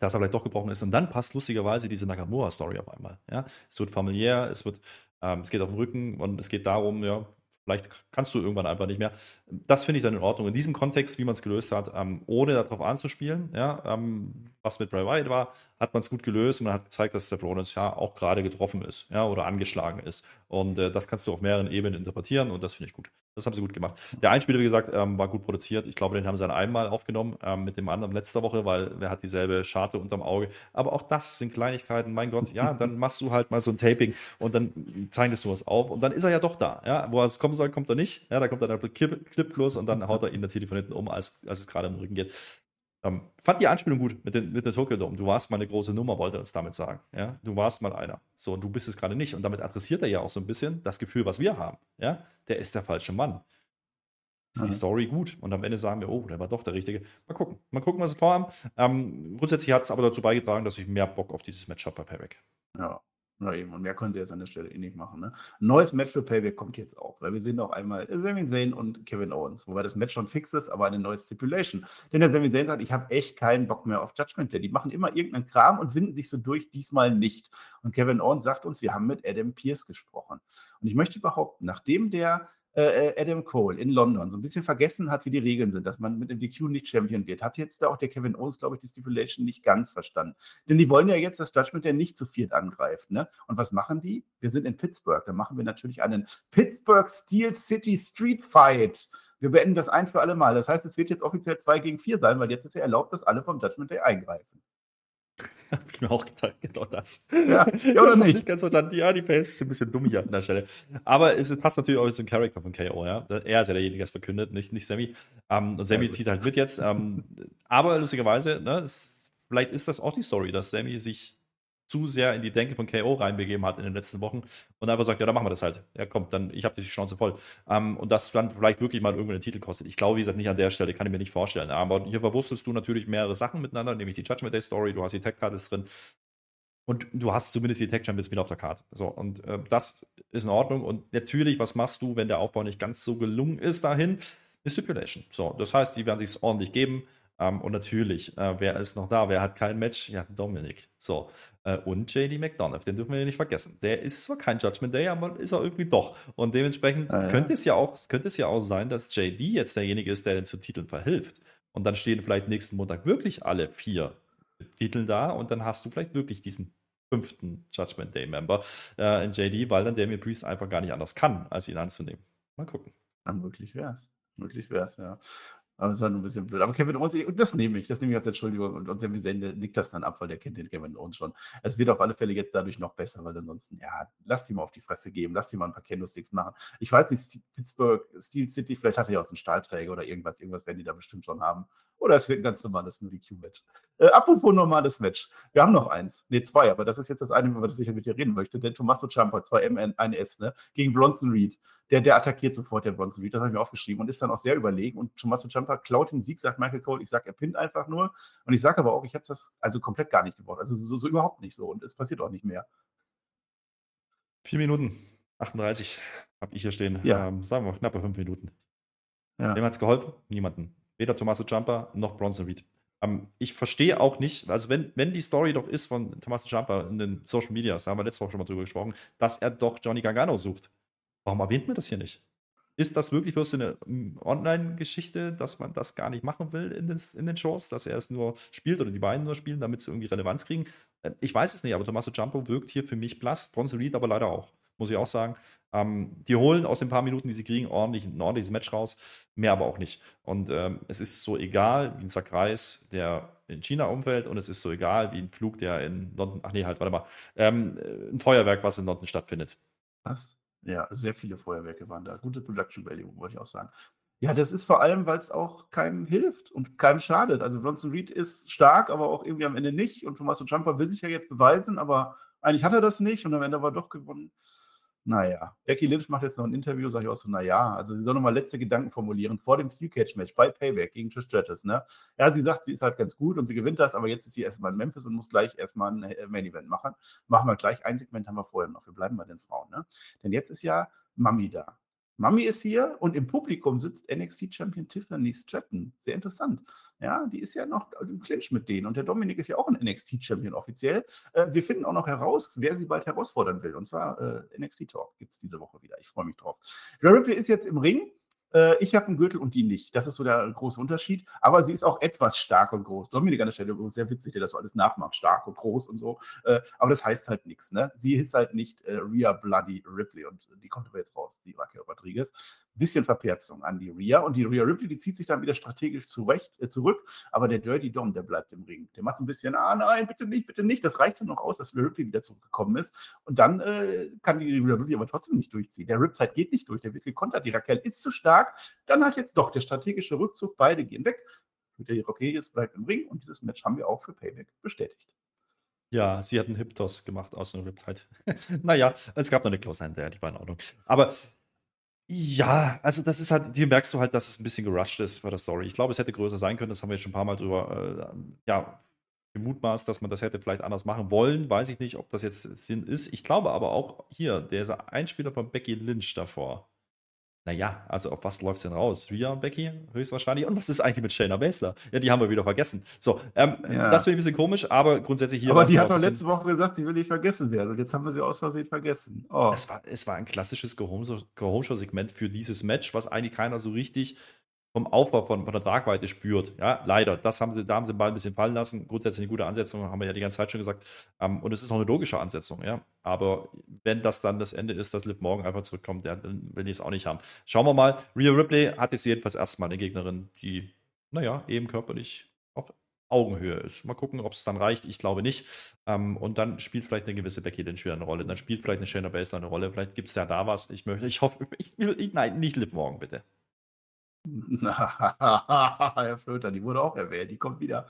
dass er vielleicht doch gebrochen ist. Und dann passt lustigerweise diese Nakamura-Story auf einmal. Ja? Es wird familiär, es, wird, ähm, es geht auf den Rücken und es geht darum, ja, vielleicht kannst du irgendwann einfach nicht mehr. Das finde ich dann in Ordnung. In diesem Kontext, wie man es gelöst hat, ähm, ohne darauf anzuspielen, ja, ähm, was mit Bray Wyatt war, hat man es gut gelöst und man hat gezeigt, dass Seth Rollins ja auch gerade getroffen ist ja, oder angeschlagen ist. Und äh, das kannst du auf mehreren Ebenen interpretieren und das finde ich gut. Das haben sie gut gemacht. Der Einspieler, wie gesagt, ähm, war gut produziert. Ich glaube, den haben sie dann einmal aufgenommen, ähm, mit dem anderen letzter Woche, weil wer hat dieselbe Scharte unterm Auge. Aber auch das sind Kleinigkeiten. Mein Gott, ja, dann machst du halt mal so ein Taping und dann zeichnest du was auf und dann ist er ja doch da. Ja, wo er kommen soll, kommt er nicht. Ja, da kommt dann der Clip, Clip los und dann haut er ihn natürlich von hinten um, als, als es gerade im Rücken geht. Ähm, fand die Anspielung gut mit, den, mit der Tokyo Dome. Du warst mal eine große Nummer, wollte er es damit sagen. Ja? Du warst mal einer. So, und du bist es gerade nicht. Und damit adressiert er ja auch so ein bisschen das Gefühl, was wir haben. Ja? Der ist der falsche Mann. Ist die Story gut? Und am Ende sagen wir, oh, der war doch der Richtige. Mal gucken. Mal gucken, was sie vorhaben. Ähm, grundsätzlich hat es aber dazu beigetragen, dass ich mehr Bock auf dieses Match habe bei Payback. Ja. Na eben, und mehr können sie jetzt an der Stelle eh nicht machen. Ne? Neues Match für Payback kommt jetzt auch, weil wir sehen auch einmal Sami Zayn und Kevin Owens, wobei das Match schon fix ist, aber eine neue Stipulation. Denn der Sami Zayn sagt, ich habe echt keinen Bock mehr auf Judgment Day. Die machen immer irgendeinen Kram und winden sich so durch, diesmal nicht. Und Kevin Owens sagt uns, wir haben mit Adam Pierce gesprochen. Und ich möchte behaupten, nachdem der äh, äh, Adam Cole in London so ein bisschen vergessen hat, wie die Regeln sind, dass man mit dem DQ nicht Champion wird, hat jetzt da auch der Kevin Owens, glaube ich, die Stipulation nicht ganz verstanden. Denn die wollen ja jetzt das Judgment, der nicht zu viert angreift. Ne? Und was machen die? Wir sind in Pittsburgh. Da machen wir natürlich einen Pittsburgh Steel City Street Fight. Wir beenden das ein für alle Mal. Das heißt, es wird jetzt offiziell zwei gegen vier sein, weil jetzt ist ja erlaubt, dass alle vom Judgment Day eingreifen. Habe ich mir auch gedacht, genau das. Ja, ja oder nicht? nicht ganz verstanden. Ja, die Pace ist ein bisschen dumm hier an der Stelle. Aber es passt natürlich auch zum Charakter von KO, ja. Er ist ja derjenige, der es verkündet, nicht, nicht Sammy. Um, und Sammy ja, zieht halt mit jetzt. Um, aber lustigerweise, ne, es, vielleicht ist das auch die Story, dass Sammy sich zu sehr in die Denke von KO reinbegeben hat in den letzten Wochen und einfach sagt, ja, dann machen wir das halt. Ja, kommt, dann, ich habe die Chance voll. Ähm, und das dann vielleicht wirklich mal irgendwann den Titel kostet. Ich glaube, wie gesagt, nicht an der Stelle, kann ich mir nicht vorstellen. Aber hier verwurstest du natürlich mehrere Sachen miteinander, nämlich die Judgment Day Story, du hast die Tech Cards drin und du hast zumindest die Tech Champions wieder auf der Karte. So, und äh, das ist in Ordnung. Und natürlich, was machst du, wenn der Aufbau nicht ganz so gelungen ist dahin? Die Stipulation. So, das heißt, die werden sich ordentlich geben. Ähm, und natürlich, äh, wer ist noch da? Wer hat kein Match? Ja, Dominik. So. Äh, und JD McDonough, den dürfen wir ja nicht vergessen. Der ist zwar kein Judgment Day, aber ist er irgendwie doch. Und dementsprechend ah, ja. könnte, es ja auch, könnte es ja auch sein, dass JD jetzt derjenige ist, der den zu Titeln verhilft. Und dann stehen vielleicht nächsten Montag wirklich alle vier Titeln da und dann hast du vielleicht wirklich diesen fünften Judgment Day Member äh, in JD, weil dann Damien Priest einfach gar nicht anders kann, als ihn anzunehmen. Mal gucken. Dann möglich wär's. Möglich wär's, ja. Aber das halt ein bisschen blöd. Aber Kevin Owens, das nehme ich, das nehme ich als Entschuldigung. Und, und Sami Zayn nickt das dann ab, weil der kennt den Kevin Owens schon. Es wird auf alle Fälle jetzt dadurch noch besser, weil ansonsten, ja, lass die mal auf die Fresse geben, lass die mal ein paar Candlesticks machen. Ich weiß nicht, Pittsburgh, Steel City, vielleicht hat er ja auch so einen Stahlträger oder irgendwas, irgendwas werden die da bestimmt schon haben. Oder es wird ein ganz normales Nudie-Q-Match. Äh, apropos normales Match. Wir haben noch eins. Ne, zwei, aber das ist jetzt das eine, über das ich mit dir reden möchte. Der Tommaso Ciampa, 2M, 1S, ne, gegen Bronson Reed der, der attackiert sofort der Bronson Reed. Das habe ich mir aufgeschrieben und ist dann auch sehr überlegen. Und Tommaso Ciampa klaut den Sieg, sagt Michael Cole. Ich sage, er pinnt einfach nur. Und ich sage aber auch, ich habe das also komplett gar nicht gebraucht. Also so, so, überhaupt nicht so. Und es passiert auch nicht mehr. Vier Minuten 38 habe ich hier stehen. Ja. Ähm, sagen wir knappe fünf Minuten. Ja. Wem hat es geholfen? Niemanden. Weder Tommaso Ciampa noch Bronson Reed. Ähm, ich verstehe auch nicht, also wenn, wenn die Story doch ist von Tommaso Ciampa in den Social Medias, da haben wir letzte Woche schon mal drüber gesprochen, dass er doch Johnny Gargano sucht. Warum erwähnt man das hier nicht? Ist das wirklich bloß eine hm, Online-Geschichte, dass man das gar nicht machen will in den, in den Shows, dass er es nur spielt oder die beiden nur spielen, damit sie irgendwie Relevanz kriegen? Äh, ich weiß es nicht, aber Tommaso Jumpo wirkt hier für mich blass, Bronson Reed aber leider auch, muss ich auch sagen. Ähm, die holen aus den paar Minuten, die sie kriegen, ordentlich ein ordentliches Match raus, mehr aber auch nicht. Und ähm, es ist so egal wie ein Sackreis, der in China umfällt und es ist so egal wie ein Flug, der in London, ach nee, halt, warte mal, ähm, ein Feuerwerk, was in London stattfindet. Was? Ja, sehr viele Feuerwerke waren da. Gute Production Value, wollte ich auch sagen. Ja, das ist vor allem, weil es auch keinem hilft und keinem schadet. Also Bronson Reed ist stark, aber auch irgendwie am Ende nicht. Und Tommaso Ciampa will sich ja jetzt beweisen, aber eigentlich hat er das nicht und am Ende war er doch gewonnen. Naja, Becky Lynch macht jetzt noch ein Interview, sage ich auch so, naja, also sie soll nochmal letzte Gedanken formulieren vor dem Steel Cage Match bei Payback gegen Trish Stratus, ne? Ja, sie sagt, sie ist halt ganz gut und sie gewinnt das, aber jetzt ist sie erstmal in Memphis und muss gleich erstmal ein äh, Main Event machen. Machen wir gleich, ein Segment haben wir vorher noch, wir bleiben bei den Frauen, ne? Denn jetzt ist ja Mami da. Mami ist hier und im Publikum sitzt NXT-Champion Tiffany Stratton. Sehr interessant. Ja, die ist ja noch im Clinch mit denen. Und der Dominik ist ja auch ein NXT-Champion offiziell. Äh, wir finden auch noch heraus, wer sie bald herausfordern will. Und zwar äh, NXT Talk gibt es diese Woche wieder. Ich freue mich drauf. Rhea Ripley ist jetzt im Ring Äh, ich habe einen Gürtel und die nicht. Das ist so der große Unterschied. Aber sie ist auch etwas stark und groß. Dominik an der Stelle sehr witzig, der das so alles nachmacht. Stark und groß und so. Äh, aber das heißt halt nichts. Ne? Sie ist halt nicht äh, Rhea Bloody Ripley und die kommt aber jetzt raus, die Raquel Rodriguez. Bisschen Verperzung an die Rhea. Und die Rhea Ripley, die zieht sich dann wieder strategisch zurecht, äh, zurück. Aber der Dirty Dom, der bleibt im Ring. Der macht so ein bisschen, ah nein, bitte nicht, bitte nicht. Das reicht dann noch aus, dass Rhea Ripley wieder zurückgekommen ist. Und dann äh, kann die Rhea Ripley aber trotzdem nicht durchziehen. Der Riptide geht nicht durch. Der wird gekontert. Die Raquel ist zu stark. Dann hat jetzt doch der strategische Rückzug. Beide gehen weg. Der Rodriguez bleibt im Ring. Und dieses Match haben wir auch für Payback bestätigt. Ja, sie hat einen Hip-Toss gemacht aus dem Riptide. naja, es gab noch eine Close Hand, die war in Ordnung. Aber ja, also das ist halt, hier merkst du halt, dass es ein bisschen gerusht ist bei der Story. Ich glaube, es hätte größer sein können, das haben wir schon ein paar Mal drüber, äh, ja, gemutmaßt, dass man das hätte vielleicht anders machen wollen. Weiß ich nicht, ob das jetzt Sinn ist. Ich glaube aber auch hier, der Einspieler von Becky Lynch davor, naja, also auf was läuft es denn raus? Rhea und Becky höchstwahrscheinlich. Und was ist eigentlich mit Shayna Baszler? Ja, die haben wir wieder vergessen. So, ähm, ja. das wäre ein bisschen komisch, aber grundsätzlich hier. Aber die hat doch letzte Woche gesagt, sie will nicht vergessen werden. Und jetzt haben wir sie aus Versehen vergessen. Oh. Es, war, es war ein klassisches Go-Home-Show-Segment für dieses Match, was eigentlich keiner so richtig vom Aufbau von, von der Tragweite spürt. Ja, leider. Das haben sie, da haben sie mal ein bisschen fallen lassen. Grundsätzlich eine gute Ansetzung, haben wir ja die ganze Zeit schon gesagt. Ähm, und es ist auch eine logische Ansetzung, ja. Aber wenn das dann das Ende ist, dass Liv Morgan einfach zurückkommt, ja, dann will ich es auch nicht haben. Schauen wir mal. Rhea Ripley hat jetzt jedenfalls erstmal eine Gegnerin, die, naja, eben körperlich auf Augenhöhe ist. Mal gucken, ob es dann reicht. Ich glaube nicht. Ähm, und dann spielt vielleicht eine gewisse Becky Lynch wieder eine Rolle. Dann spielt vielleicht eine Shayna Baszler eine Rolle. Vielleicht gibt es ja da was. Ich möchte, ich hoffe, ich will, nein, nicht Liv Morgan, bitte. Herr Flöter, die wurde auch erwähnt, die kommt wieder.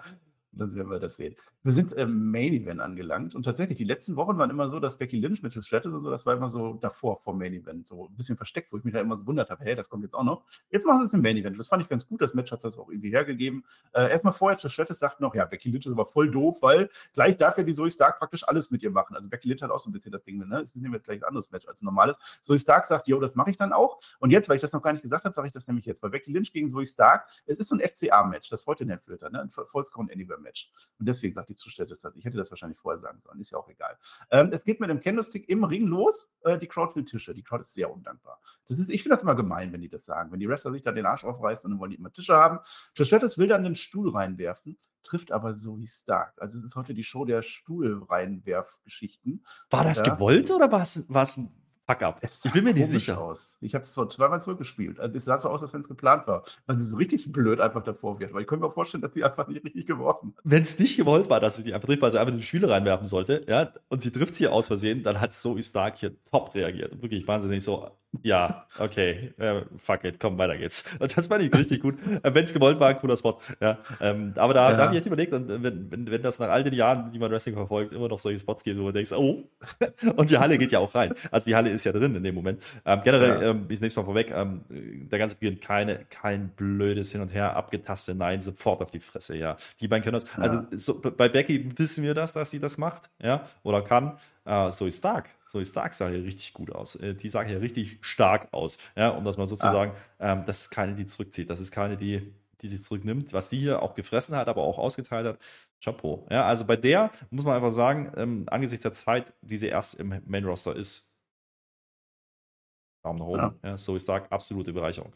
Dann werden wir das sehen. Wir sind im Main Event angelangt und tatsächlich, die letzten Wochen waren immer so, dass Becky Lynch mit Trish Stratus und so, das war immer so davor vom Main Event, so ein bisschen versteckt, wo ich mich da immer gewundert habe, hey, das kommt jetzt auch noch. Jetzt machen sie es im Main Event. Das fand ich ganz gut, das Match hat das auch irgendwie hergegeben. Äh, erstmal vorher, Trish Stratus sagt noch, ja, Becky Lynch ist aber voll doof, weil gleich darf ja die Zoe Stark praktisch alles mit ihr machen. Also Becky Lynch hat auch so ein bisschen das Ding, ne? Es ist nämlich jetzt gleich ein anderes Match als ein normales. Zoe Stark sagt, jo, das mache ich dann auch. Und jetzt, weil ich das noch gar nicht gesagt habe, sage ich das nämlich jetzt, weil Becky Lynch gegen Zoe Stark, es ist so ein FCA-Match, das wollte Flöter, ne? Ein Vollscreen Anywhere Match. Und deswegen sagt die Stratus Ich hätte das wahrscheinlich vorher sagen sollen, ist ja auch egal. Ähm, es geht mit dem Candlestick im Ring los. Äh, die Crowd will Tische. Die Crowd ist sehr undankbar. Das ist, ich finde das immer gemein, wenn die das sagen. Wenn die Wrestler sich da den Arsch aufreißen und dann wollen die immer Tische haben. Trish will dann den Stuhl reinwerfen trifft aber Zoe Stark. Also es ist heute die Show der Stuhlreinwerfgeschichten. War das gewollt oder war es, war es ein Fuck up. ich bin mir nicht sicher. Aus. Ich habe es zweimal zurückgespielt. Also es sah so aus, als wenn es geplant war. Weil sie so richtig blöd einfach davor wird. Weil ich könnte mir vorstellen, dass sie einfach nicht richtig geworfen hat. Wenn es nicht gewollt war, dass sie die einfach trifft, weil sie einfach die Spiele reinwerfen sollte, ja, und sie trifft sie aus Versehen, dann hat Zoe Stark hier top reagiert. Wirklich wahnsinnig so, ja, okay, äh, fuck it, komm, weiter geht's. Und das fand ich richtig gut. Äh, wenn es gewollt war, ein cooler Spot. Ja, ähm, aber da, ja. da habe ich echt überlegt, und wenn, wenn, wenn das nach all den Jahren, die man Wrestling verfolgt, immer noch solche Spots gibt, wo man denkt, oh, und die Halle geht ja auch rein. Also die Halle ist ja drin in dem Moment. Ähm, generell, ja. ähm, ich nehme es mal vorweg, ähm, der ganze Beginn keine, kein blödes Hin und Her, abgetastet, nein, sofort auf die Fresse, ja. Die beiden können das. Also so, bei Becky wissen wir das, dass sie das macht, ja, oder kann. Äh, so ist Stark. So ist Stark sah hier richtig gut aus. Äh, die sah hier richtig stark aus, ja, um das mal so zu ah. sagen. Ähm, das ist keine, die zurückzieht. Das ist keine, die die sich zurücknimmt, was die hier auch gefressen hat, aber auch ausgeteilt hat. Chapeau. Ja, also bei der muss man einfach sagen, ähm, angesichts der Zeit, die sie erst im Main Roster ist, Daumen nach oben. Ja. Ja, so ist Stark, absolute Bereicherung.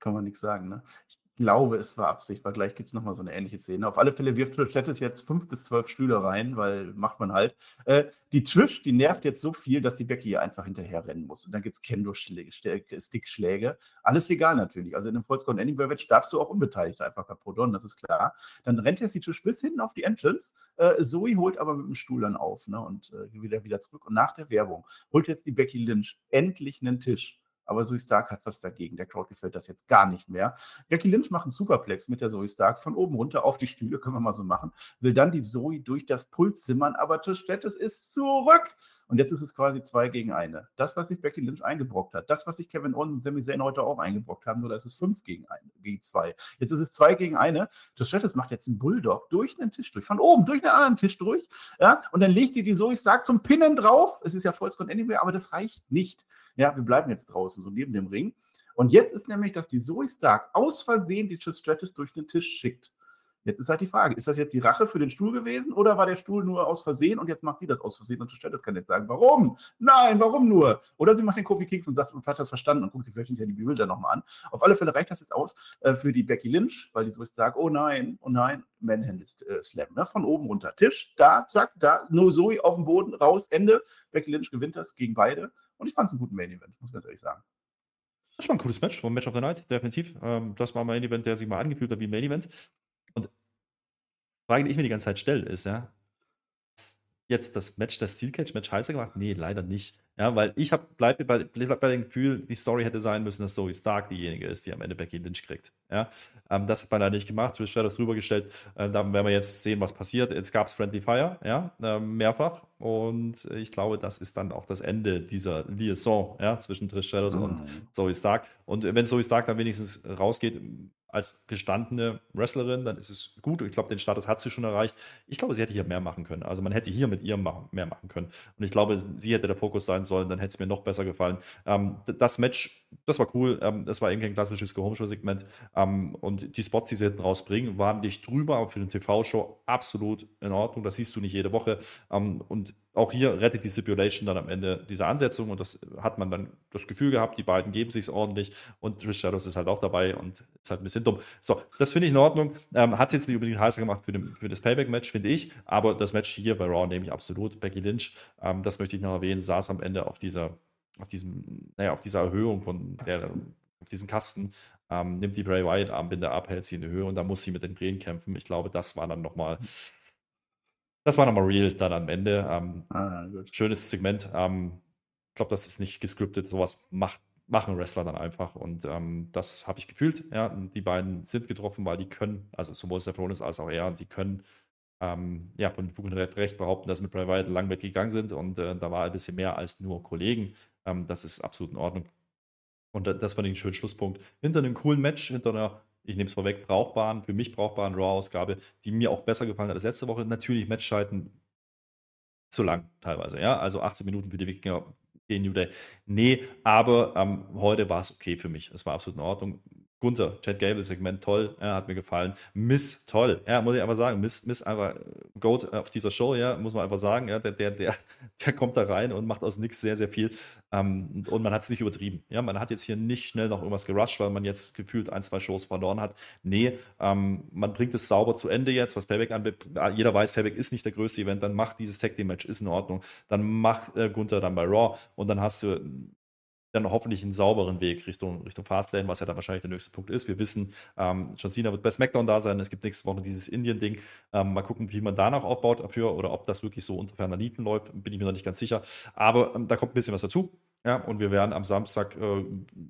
Kann man nichts sagen, ne? Ich glaube, es war Absicht, weil gleich gibt es nochmal so eine ähnliche Szene. Auf alle Fälle wirft Stratus jetzt fünf bis zwölf Stühle rein, weil macht man halt. Äh, die Trish, die nervt jetzt so viel, dass die Becky einfach hinterher rennen muss. Und dann gibt es Kendo-Stickschläge. Alles legal natürlich. Also in einem Vollscore Anywhere Match darfst du auch unbeteiligt einfach kaputt hauen, das ist klar. Dann rennt jetzt die Trish bis hinten auf die Entrance. Äh, Zoe holt aber mit dem Stuhl dann auf ne, und äh, wieder, wieder zurück. Und nach der Werbung holt jetzt die Becky Lynch endlich einen Tisch aber Zoe Stark hat was dagegen. Der Crowd gefällt das jetzt gar nicht mehr. Becky Lynch macht einen Superplex mit der Zoe Stark von oben runter auf die Stühle, können wir mal so machen. Will dann die Zoe durch das Pult zimmern, aber Stratus ist zurück. Und jetzt ist es quasi zwei gegen eine. Das, was sich Becky Lynch eingebrockt hat, das, was sich Kevin Owens und Sami Zayn heute auch eingebrockt haben, so, da ist es fünf gegen, ein, gegen zwei. Jetzt ist es zwei gegen eine. Trish Stratus macht jetzt einen Bulldog durch einen Tisch durch, von oben durch einen anderen Tisch durch. Ja, und dann legt ihr die Zoe Stark zum Pinnen drauf. Es ist ja Vollscreen Anywhere, aber das reicht nicht. Ja, wir bleiben jetzt draußen, so neben dem Ring. Und jetzt ist nämlich, dass die Zoe Stark aus Versehen die Stratus durch den Tisch schickt. Jetzt ist halt die Frage, ist das jetzt die Rache für den Stuhl gewesen oder war der Stuhl nur aus Versehen und jetzt macht sie das aus Versehen und Trish kann jetzt sagen, warum? Nein, warum nur? Oder sie macht den Kofi Kings und sagt, und hat das verstanden und guckt sich vielleicht hinterher die Bilder nochmal an. Auf alle Fälle reicht das jetzt aus äh, für die Becky Lynch, weil die ist, sagt, oh nein, oh nein, Manhandle äh, Slam, ne? von oben runter. Tisch, da, zack, da, nur Zoe auf dem Boden, raus, Ende. Becky Lynch gewinnt das gegen beide und ich fand es einen guten Main Event, muss ich ganz ehrlich sagen. Das war ein cooles Match, war ein Match of the Night, definitiv. Ähm, das war ein Main Event, der sich mal angefühlt hat wie ein Main Event. Und die Frage, die ich mir die ganze Zeit stelle, ist ja, ist jetzt das Match, das Steel Cage Match heißer gemacht? Nee, leider nicht. Ja, weil ich bleibe bei, bleib bei dem Gefühl, die Story hätte sein müssen, dass Zoe Stark diejenige ist, die am Ende Becky Lynch kriegt. Ja, ähm, das hat man leider nicht gemacht. Trish Stratus rübergestellt. Äh, da werden wir jetzt sehen, was passiert. Jetzt gab es Friendly Fire, ja, äh, mehrfach. Und ich glaube, das ist dann auch das Ende dieser Liaison ja, zwischen Trish Stratus mhm. und Zoe Stark. Und wenn Zoe Stark dann wenigstens rausgeht, als gestandene Wrestlerin, dann ist es gut. Ich glaube, den Status hat sie schon erreicht. Ich glaube, sie hätte hier mehr machen können. Also man hätte hier mit ihr mehr machen können. Und ich glaube, sie hätte der Fokus sein sollen, dann hätte es mir noch besser gefallen. Ähm, das Match, das war cool. Ähm, das war irgendwie ein klassisches Go-Home-Show-Segment. Ähm, und die Spots, die sie hinten rausbringen, waren nicht drüber, aber für eine TV-Show absolut in Ordnung. Das siehst du nicht jede Woche. Ähm, und auch hier rettet die Stipulation dann am Ende diese Ansetzung und das hat man dann das Gefühl gehabt, die beiden geben sich ordentlich und Trish Shadows ist halt auch dabei und ist halt ein bisschen dumm. So, das finde ich in Ordnung. Ähm, hat es jetzt nicht unbedingt heißer gemacht für, den, für das Payback-Match, finde ich, aber das Match hier bei Raw nehme ich absolut. Becky Lynch, ähm, das möchte ich noch erwähnen, saß am Ende auf dieser, auf diesem, naja, auf dieser Erhöhung von der, auf diesen Kasten, ähm, nimmt die Bray Wyatt Armbinde ab, hält sie in die Höhe und dann muss sie mit den Krähen kämpfen. Ich glaube, das war dann nochmal das war nochmal real dann am Ende. Ähm, ah, schönes Segment. Ähm, ich glaube, das ist nicht gescriptet. Sowas macht, machen Wrestler dann einfach. Und ähm, das habe ich gefühlt. Ja, und die beiden sind getroffen, weil die können, also sowohl Seth als auch er, die können ähm, ja, von Fug und Recht behaupten, dass sie mit Bray Wyatt lang weggegangen sind. Und äh, da war ein bisschen mehr als nur Kollegen. Ähm, das ist absolut in Ordnung. Und das fand ich einen schönen Schlusspunkt. Hinter einem coolen Match, hinter einer ich nehme es vorweg, brauchbaren, für mich brauchbaren Raw-Ausgabe, die mir auch besser gefallen hat als letzte Woche. Natürlich Matchzeiten zu lang teilweise, ja. Also 18 Minuten für die Wikinger gegen New Day. Nee, aber ähm, heute war es okay für mich. Es war absolut in Ordnung. Gunther, Chad Gable Segment toll, ja, hat mir gefallen. Miss toll, ja, muss ich einfach sagen. Miss, Miss einfach äh, Goat auf dieser Show, ja, muss man einfach sagen. Ja, der, der, der, der kommt da rein und macht aus nichts sehr, sehr viel. Ähm, und man hat es nicht übertrieben. Ja, man hat jetzt hier nicht schnell noch irgendwas gerusht, weil man jetzt gefühlt ein, zwei Shows verloren hat. Nee, ähm, man bringt es sauber zu Ende jetzt, was Payback anbelangt. Jeder weiß, Payback ist nicht der größte Event, dann macht dieses Tag Team Match, ist in Ordnung. Dann macht äh, Gunther dann bei Raw und dann hast du dann hoffentlich einen sauberen Weg Richtung, Richtung Fastlane, was ja dann wahrscheinlich der nächste Punkt ist. Wir wissen, ähm, John Cena wird bei SmackDown da sein. Es gibt nächste Woche dieses Indien-Ding. Ähm, mal gucken, wie man danach aufbaut dafür oder ob das wirklich so unter ferner Liefen läuft, bin ich mir noch nicht ganz sicher. Aber ähm, da kommt ein bisschen was dazu. Ja, und wir werden am Samstag äh,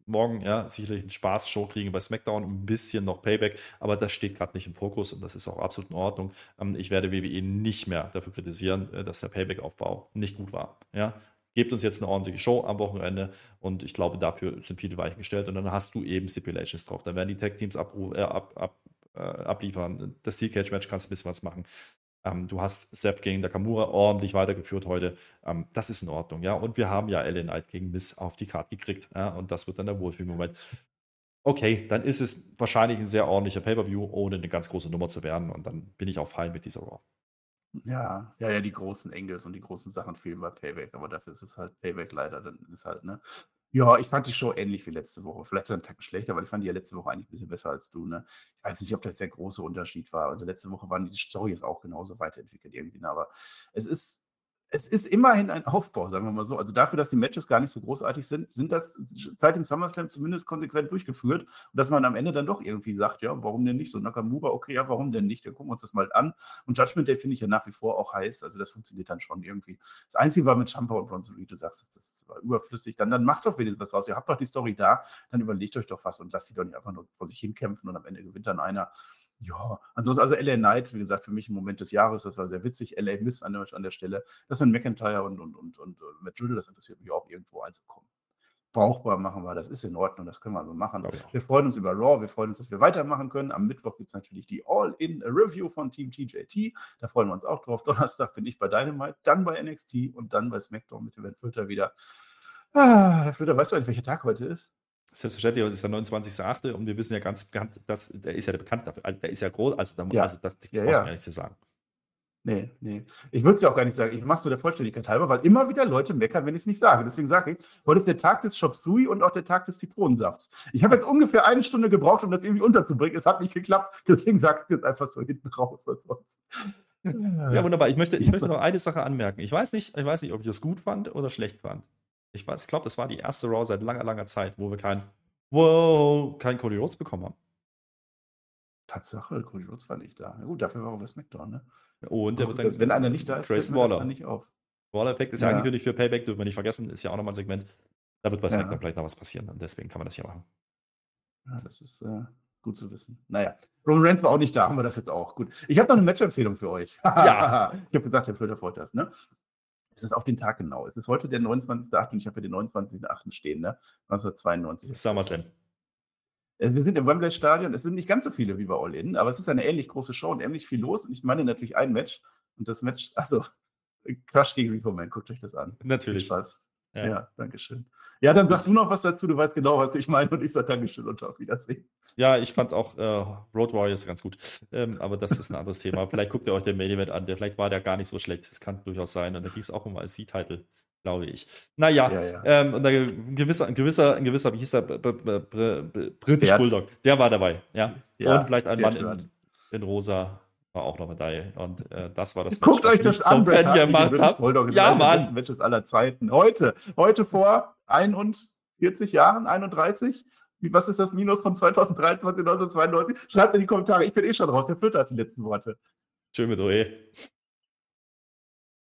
morgen ja, sicherlich eine Spaß-Show kriegen bei SmackDown, ein bisschen noch Payback, aber das steht gerade nicht im Fokus und das ist auch absolut in Ordnung. Ähm, ich werde WWE nicht mehr dafür kritisieren, äh, dass der Payback-Aufbau nicht gut war. Ja, gebt uns jetzt eine ordentliche Show am Wochenende und ich glaube, dafür sind viele Weichen gestellt und dann hast du eben Stipulations drauf. Dann werden die Tag-Teams äh, ab, ab, äh, abliefern. Das Steel Cage-Match kannst du ein bisschen was machen. Ähm, du hast Seth gegen Nakamura ordentlich weitergeführt heute. Ähm, das ist in Ordnung, ja. Und wir haben ja LA Knight gegen Miss auf die Karte gekriegt. Ja? Und das wird dann der Wohlfühlmoment. Okay, dann ist es wahrscheinlich ein sehr ordentlicher Pay-Per-View, ohne eine ganz große Nummer zu werden. Und dann bin ich auch fein mit dieser Raw. Ja, ja, ja, die großen Engels und die großen Sachen fehlen bei Payback, aber dafür ist es halt Payback leider, dann ist halt, ne? Ja, ich fand die Show ähnlich wie letzte Woche. Vielleicht sogar 'n Tacken schlechter, weil ich fand die ja letzte Woche eigentlich ein bisschen besser als du, ne? Ich weiß nicht, ob das der große Unterschied war. Also, letzte Woche waren die Storys auch genauso weiterentwickelt irgendwie, ne? Aber es ist es ist immerhin ein Aufbau, sagen wir mal so. Also dafür, dass die Matches gar nicht so großartig sind, sind das seit dem SummerSlam zumindest konsequent durchgeführt. Und dass man am Ende dann doch irgendwie sagt, ja, warum denn nicht? So Nakamura, okay, ja, warum denn nicht? Dann gucken wir uns das mal an. Und Judgment Day finde ich ja nach wie vor auch heiß. Also das funktioniert dann schon irgendwie. Das Einzige war mit Champa und Bronson Reed, du sagst, das war überflüssig. Dann, dann macht doch wenigstens was raus. Ihr habt doch die Story da, dann überlegt euch doch was und lasst sie doch nicht einfach nur vor sich hinkämpfen und am Ende gewinnt dann einer. Ja, ansonsten, also LA Knight, wie gesagt, für mich im Moment des Jahres, das war sehr witzig. LA Miss an der, an der Stelle. Das sind McIntyre und, und, und, und äh, Matt Riddle, das interessiert mich auch irgendwo einzukommen. Brauchbar machen wir, das ist in Ordnung, das können wir so machen. Wir freuen uns über Raw, wir freuen uns, dass wir weitermachen können. Am Mittwoch gibt es natürlich die All-In-Review von Team TJT. Da freuen wir uns auch drauf. Donnerstag bin ich bei Dynamite, dann bei NXT und dann bei SmackDown mit dem Flöter wieder. Ah, Herr Flöter, weißt du eigentlich, welcher Tag heute ist? Selbstverständlich, heute ist der 29.8. und wir wissen ja ganz bekannt, dass der ist ja bekannt dafür. Also der ist ja groß, also, da, Ja. also das, das Ja, brauchst ja. mir nicht zu sagen. Nee, nee. Ich würde es ja auch gar nicht sagen. Ich mache es nur der Vollständigkeit halber, weil immer wieder Leute meckern, wenn ich es nicht sage. Deswegen sage ich, heute ist der Tag des Chop Suey und auch der Tag des Zitronensafts. Ich habe jetzt ungefähr eine Stunde gebraucht, um das irgendwie unterzubringen. Es hat nicht geklappt. Deswegen sage ich jetzt einfach so hinten raus. Ja, wunderbar. Ich möchte, ich möchte noch eine Sache anmerken. Ich weiß nicht, ich weiß nicht, ob ich das gut fand oder schlecht fand. Ich weiß, ich glaube, das war die erste Raw seit langer, langer Zeit, wo wir kein Wow, kein Cody Rhodes bekommen haben. Tatsache, Cody Rhodes war nicht da. Na gut, dafür war er bei SmackDown, ne? Und der wird dann, wenn einer nicht da ist, das Waller. dann nicht auf. Waller-Effekt ist ja. Ja. angekündigt für Payback, dürfen wir nicht vergessen, ist ja auch nochmal ein Segment. Da wird bei Ja. SmackDown vielleicht noch was passieren und deswegen kann man das hier machen. Ja, das ist äh, gut zu wissen. Naja, Roman Reigns war auch nicht da, haben wir das jetzt auch. Gut. Ich habe noch eine Match-Empfehlung für euch. Ja. ich habe gesagt, Herr Flöter freut das, ne? Es ist auf den Tag genau. Es ist heute der 29.8. und ich habe hier den 29.8. stehen, ne? 1992. SummerSlam. Äh, Wir sind im Wembley Stadion. Es sind nicht ganz so viele wie bei All In, aber es ist eine ähnlich große Show und ähnlich viel los. Und ich meine natürlich ein Match. Und das Match, also Crush gegen Rico Man, guckt euch das an. Viel Natürlich. Spaß. Ja. Ja, danke schön. Ja, dann sagst du noch was dazu. Du weißt genau, was ich meine. Und ich sage Dankeschön und auf Wiedersehen. Ja, ich fand auch äh, Road Warriors ganz gut. Ähm, aber das ist ein anderes Thema. Vielleicht guckt ihr euch den Main Event an. Der, vielleicht war der gar nicht so schlecht. Das kann durchaus sein. Und da ging es auch um IC-Title, glaube ich. Naja, Ja, ja. Ähm, und ein gewisser, ein gewisser, ein gewisser, wie hieß der? British. Bulldog. Der war dabei. Ja. Ja, und vielleicht ein Mann in, in Rosa war auch noch dabei. Und äh, das war das Guckt was euch das an, zum Bret Fan Hart gegen gemacht ist Ja, Mann. Matches aller Zeiten. Heute, heute vor 41 Jahren, 31. Wie, was ist das Minus von 2023, 1992? Schreibt in die Kommentare. Ich bin eh schon raus. Der Flitter hat die letzten Worte. Schön mit OE.